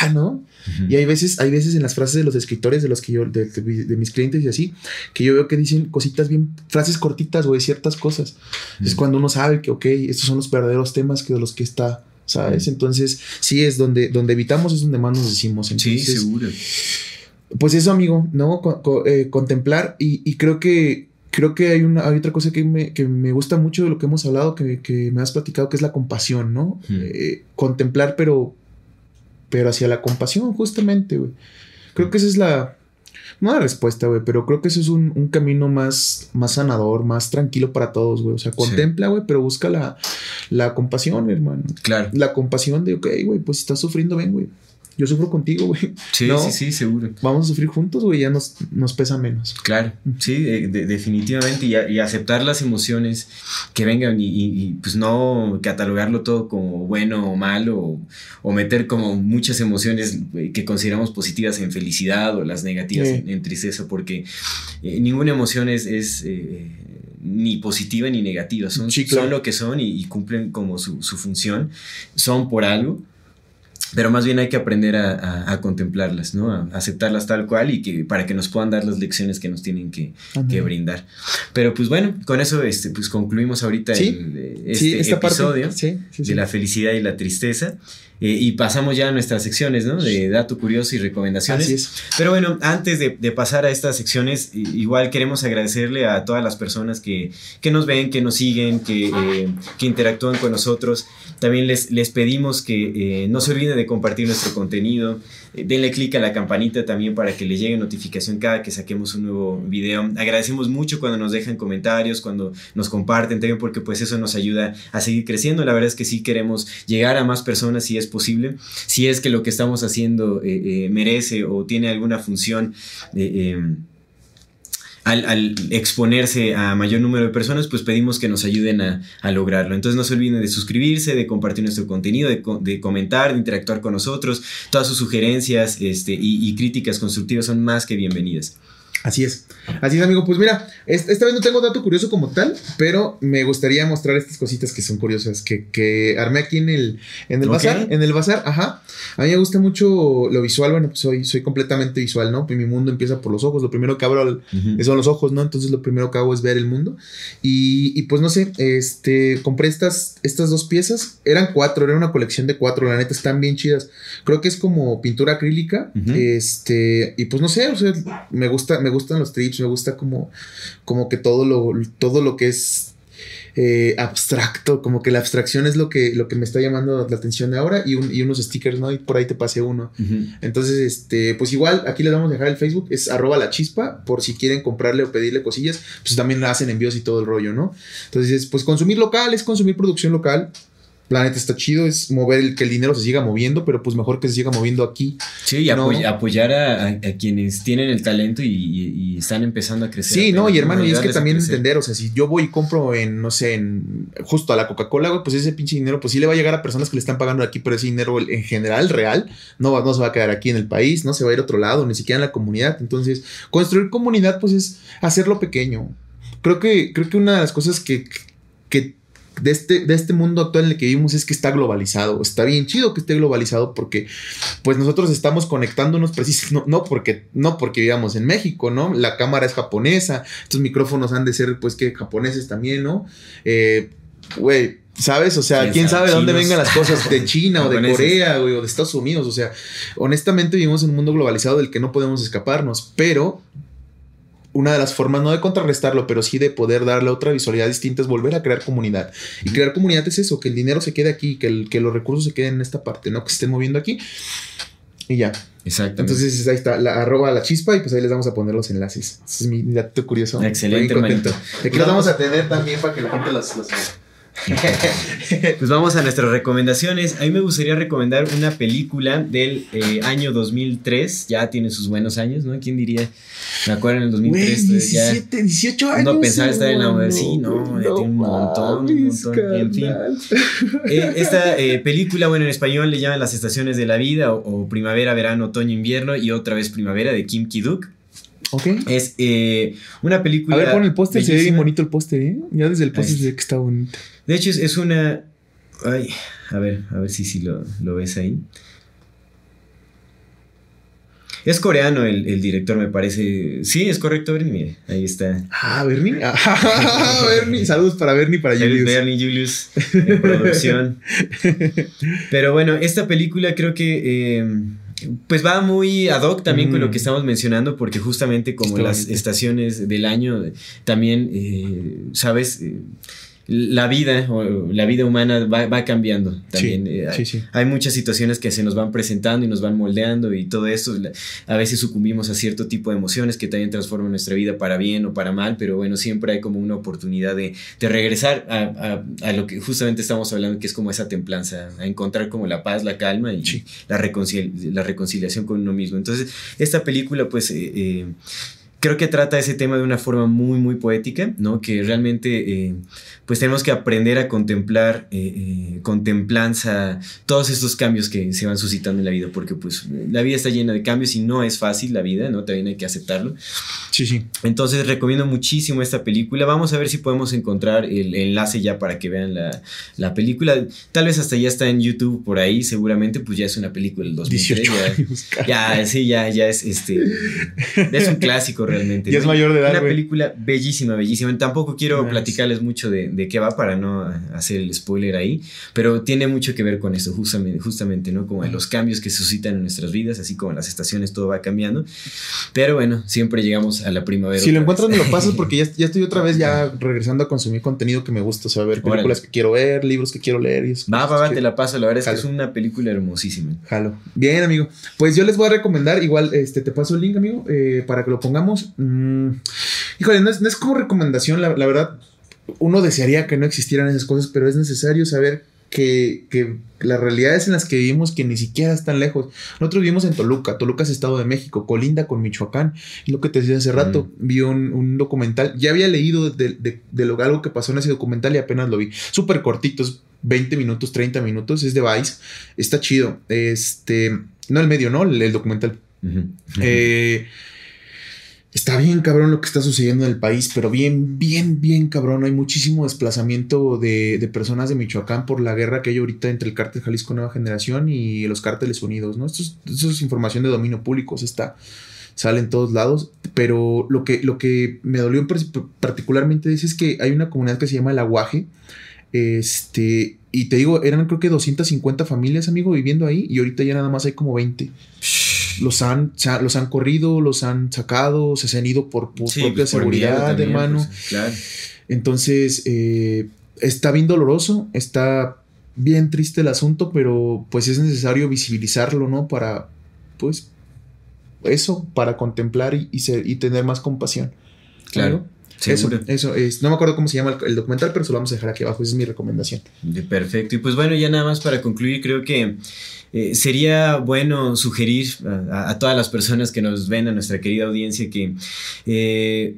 C: ah, ¿no?
B: Ujú.
C: Y hay veces, hay veces en las frases de los escritores, de los que yo, de, de- de mis clientes y así, que yo veo que dicen cositas bien, frases cortitas, güey, ciertas cosas. Es cuando uno sabe que, ok, estos son los verdaderos temas que de los que está, ¿sabes? Entonces, sí, es donde, donde evitamos, es donde más nos decimos.
B: Sí,
C: Entonces,
B: seguro.
C: pues eso, amigo, ¿no? Co- co- eh, contemplar y, y creo que creo que hay una hay otra cosa que me, que me gusta mucho de lo que hemos hablado, que, que me has platicado, que es la compasión, ¿no?
B: Hmm.
C: Eh, contemplar, pero pero hacia la compasión, justamente, güey. Creo que esa es la no la respuesta, güey, pero creo que eso es un, un camino más, más sanador, más tranquilo para todos, güey. O sea, contempla, güey, pero busca la, la compasión, hermano.
B: Claro.
C: La compasión de, ok, güey, pues si estás sufriendo, ven, güey. Yo sufro contigo, güey.
B: Sí, sí, sí, seguro.
C: Vamos a sufrir juntos, güey, ya nos, nos pesa menos.
B: Claro, sí, definitivamente. Y, aceptar las emociones que vengan y, pues no catalogarlo todo como bueno o malo o, meter como muchas emociones que consideramos positivas en felicidad o las negativas en, tristeza, porque eh, ninguna emoción es, eh, ni positiva ni negativa, son, son lo que son y, cumplen como su, su función, son por algo pero más bien hay que aprender a, contemplarlas, ¿no? A aceptarlas tal cual y que para que nos puedan dar las lecciones que nos tienen que, brindar. Pero pues bueno, con eso este, pues concluimos ahorita el, este episodio de la felicidad y la tristeza. Eh, y pasamos ya a nuestras secciones, ¿no? De dato curioso y recomendaciones. Así es. Pero bueno, antes de, pasar a estas secciones, igual queremos agradecerle a todas las personas que, nos ven, que nos siguen, que, eh, que interactúan con nosotros. También les, les pedimos que eh, no se olviden de compartir nuestro contenido. denle clic a la campanita también para que les llegue notificación cada que saquemos un nuevo video. Agradecemos mucho cuando nos dejan comentarios, cuando nos comparten también, porque pues eso nos ayuda a seguir creciendo. La verdad es que sí queremos llegar a más personas y es posible, si es que lo que estamos haciendo eh, eh, merece o tiene alguna función. Al, exponerse a mayor número de personas, pues pedimos que nos ayuden a, lograrlo. Entonces no se olviden de suscribirse, de compartir nuestro contenido, de, comentar, de interactuar con nosotros. Todas sus sugerencias este, y críticas constructivas son más que bienvenidas.
C: Así es. Así es, amigo. Pues mira, esta vez no tengo dato curioso como tal, pero me gustaría mostrar estas cositas que son curiosas, que, armé aquí en el, en el bazar. En el bazar, ajá. A mí me gusta mucho lo visual. Bueno, pues soy, soy completamente visual, ¿no? Mi mundo empieza por los ojos. Lo primero que abro son los ojos, ¿no? Entonces lo primero que hago es ver el mundo. Y, pues no sé, este, compré estas, estas dos piezas. Eran cuatro, era una colección de cuatro. La neta, están bien chidas. Creo que es como pintura acrílica. Este, y pues no sé, o sea, me gusta me gustan los trips, me gusta como, como que todo lo, todo lo que es eh, abstracto, como que la abstracción es lo que, lo que me está llamando la atención ahora y, unos stickers, ¿no? Y por ahí te pasé uno. Entonces, este, pues igual, aquí les vamos a dejar el Facebook, es arroba la chispa, por si quieren comprarle o pedirle cosillas, pues también hacen envíos y todo el rollo, ¿no? Entonces, pues consumir local es consumir producción local, planeta está chido, es mover el, que el dinero se siga moviendo, pero pues mejor que se siga moviendo aquí.
B: Sí, y apoyar a, quienes tienen el talento y, están empezando a crecer.
C: Sí, no, y hermano, y es que también entender, o sea, si yo voy y compro en, no sé, en justo a la Coca-Cola, pues ese pinche dinero, pues sí le va a llegar a personas que le están pagando aquí, pero ese dinero en general, real, no, va, no se va a quedar aquí en el país, no se va a ir a otro lado, ni siquiera en la comunidad. Entonces, construir comunidad, pues es hacerlo pequeño. Creo que, creo que una de las cosas que, que de este, de este mundo actual en el que vivimos es que está globalizado. Está bien chido que esté globalizado porque pues nosotros estamos conectándonos precisamente, no, porque, no porque vivamos en México, ¿no? La cámara es japonesa, estos micrófonos han de ser pues que japoneses también, ¿no? Eh, güey, ¿Sabes? O sea, quién sabe de dónde vengan las cosas, de China o de Corea, güey, o de Estados Unidos. O sea, honestamente vivimos en un mundo globalizado del que no podemos escaparnos, pero una de las formas, no de contrarrestarlo, pero sí de poder darle otra visualidad distinta es volver a crear comunidad. Y crear comunidad es eso, que el dinero se quede aquí, que, el, que los recursos se queden en esta parte, ¿no? Que se estén moviendo aquí. Y ya.
B: Exacto.
C: Entonces ahí está, la arroba la chispa y pues ahí les vamos a poner los enlaces. Ese es mi dato curioso.
B: Excelente, contento.
C: Aquí los vamos a tener también para que la gente los, los
B: pues vamos a nuestras recomendaciones. A mí me gustaría recomendar una película del eh, año 2003. Ya tiene sus buenos años, ¿no? ¿Quién diría? Me acuerdo en el 2003.
C: 17, ya 18 años.
B: No pensaba estar en la universidad. Sí, no, no tiene un montón, un montón. En fin. Eh, esta eh, película, bueno, en español le llaman Las Estaciones de la Vida o, Primavera, Verano, Otoño, Invierno y otra vez Primavera de Kim Ki-duk. Es una película.
C: A ver, pon el póster, se ve bien bonito el póster, ¿eh? Ya desde el póster se ve que está bonito.
B: De hecho, es, una. Ay, a ver, a ver si, si lo, ves ahí. Es coreano el, director, me parece. Sí, es correcto, Bernie. Mire, ahí está.
C: Ah, Bernie. Ah, Bernie. Saludos para Bernie, para Julius.
B: Bernie, Julius, en producción. Pero bueno, esta película creo que. Eh, pues va muy ad hoc también con lo mm. que estamos mencionando, porque justamente como las estaciones del año, también, eh, ¿sabes? La vida o la vida humana va, cambiando también.
C: Sí,
B: eh,
C: sí, sí.
B: Hay muchas situaciones que se nos van presentando y nos van moldeando y todo esto. A veces sucumbimos a cierto tipo de emociones que también transforman nuestra vida para bien o para mal, pero bueno, siempre hay como una oportunidad de, de regresar a, a, lo que justamente estamos hablando, que es como esa templanza, a encontrar como la paz, la calma y la, la reconciliación con uno mismo. Entonces, esta película pues... Eh, eh, creo que trata ese tema de una forma muy, muy poética, ¿no? Que realmente, eh, pues tenemos que aprender a contemplar, eh, eh, contemplanza, todos estos cambios que se van suscitando en la vida, porque pues la vida está llena de cambios y no es fácil la vida, ¿no? También hay que aceptarlo.
C: Sí, sí.
B: Entonces recomiendo muchísimo esta película. Vamos a ver si podemos encontrar el enlace ya para que vean la, la película. Tal vez hasta ya está en YouTube por ahí, seguramente, pues ya es una película del 2003. ya, ya, sí, ya, ya es este. Es un clásico realmente.
C: Y es mayor de edad.
B: Una película bellísima, bellísima. Tampoco quiero platicarles mucho de, de, qué va para no hacer el spoiler ahí, pero tiene mucho que ver con eso, justamente, justamente ¿no? Como los cambios que se suscitan en nuestras vidas, así como en las estaciones todo va cambiando. Pero bueno, siempre llegamos a la primavera.
C: Si lo encuentras, me lo pasas porque ya, ya, estoy otra vez ya regresando a consumir contenido que me gusta, o sea, ver películas que quiero ver, libros que quiero leer. Y eso,
B: va, va, va, te la paso. La verdad es que es una película hermosísima.
C: Jalo. Bien, amigo. Pues yo les voy a recomendar, igual, este, te paso el link, amigo, eh, para que lo pongamos Mm, híjole, no es, como recomendación, la, verdad. Uno desearía que no existieran esas cosas, pero es necesario saber que, que, las realidades en las que vivimos que ni siquiera están lejos. Nosotros vivimos en Toluca, Toluca es Estado de México, colinda con Michoacán. Y lo que te decía hace rato, mm. vi un, documental, ya había leído de, de, lo, algo que pasó en ese documental y apenas lo vi. Súper cortitos, 20 minutos, 30 minutos, es de Vice, está chido. Este, no el medio, ¿no? El, documental. Eh, Está bien cabrón lo que está sucediendo en el país, pero bien, bien, bien cabrón. Hay muchísimo desplazamiento de, personas de Michoacán por la guerra que hay ahorita entre el cártel Jalisco Nueva Generación y los cárteles unidos, ¿no? Esto es, información de dominio público, se está, sale en todos lados. Pero lo que, lo que me dolió particularmente es que hay una comunidad que se llama El Aguaje. Este, y te digo, eran creo que 250 familias, amigo, viviendo ahí, y ahorita ya nada más hay como 20 los han, los han corrido, los han sacado, se han ido por, propia pues, seguridad, hermano. Pues, Entonces, eh, está bien doloroso, está bien triste el asunto, pero pues es necesario visibilizarlo, ¿no? Para, pues, eso, para contemplar y, y tener más compasión.
B: Claro.
C: Eso, eso es. No me acuerdo cómo se llama el, documental, pero se lo vamos a dejar aquí abajo. Esa es mi recomendación.
B: Perfecto. Y pues bueno, ya nada más para concluir, creo que eh, sería bueno sugerir a, todas las personas que nos ven, a nuestra querida audiencia, que eh,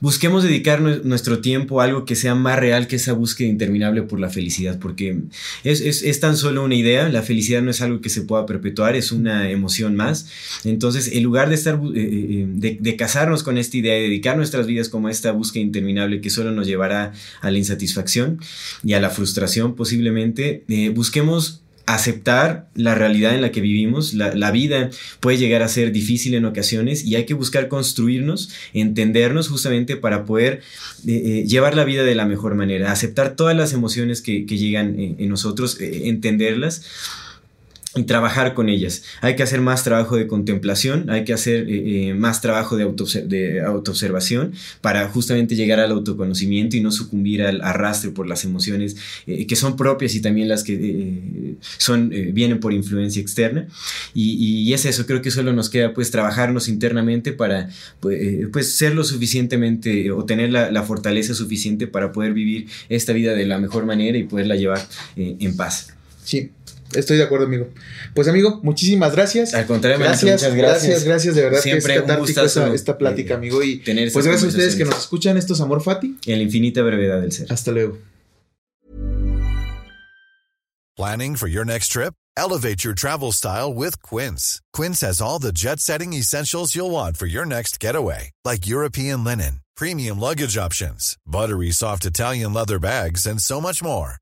B: busquemos dedicar nuestro tiempo a algo que sea más real que esa búsqueda interminable por la felicidad, porque es, tan solo una idea, la felicidad no es algo que se pueda perpetuar, es una emoción más. Entonces, en lugar de estar, eh, de, casarnos con esta idea, de dedicar nuestras vidas como a esta búsqueda interminable que solo nos llevará a la insatisfacción y a la frustración posiblemente, busquemos aceptar la realidad en la que vivimos. La, vida puede llegar a ser difícil en ocasiones y hay que buscar construirnos, entendernos justamente para poder eh, eh, llevar la vida de la mejor manera, aceptar todas las emociones que, llegan en, en nosotros, eh, entenderlas y trabajar con ellas. Hay que hacer más trabajo de contemplación, hay que hacer eh, eh, más trabajo de, auto, de autoobservación para justamente llegar al autoconocimiento y no sucumbir al arrastre por las emociones eh, que son propias y también las que son, vienen por influencia externa. Y, es eso, creo que solo nos queda pues trabajarnos internamente para pues, pues ser lo suficientemente o tener la, la, fortaleza suficiente para poder vivir esta vida de la mejor manera y poderla llevar en paz.
C: Sí, Estoy de acuerdo, amigo. Pues, amigo, muchísimas gracias.
B: Al contrario,
C: gracias, muchas gracias. Gracias, gracias, de verdad Siempre que es catártico esta, esta plática, amigo. Y pues gracias a ustedes que nos escuchan. Esto es Amor Fati.
B: En la infinita brevedad del ser.
C: Hasta luego.
E: Planning for your next trip? Elevate your travel style with Quince. Quince has all the jet-setting essentials you'll want for your next getaway, like European linen, premium luggage options, buttery soft Italian leather bags, and so much more.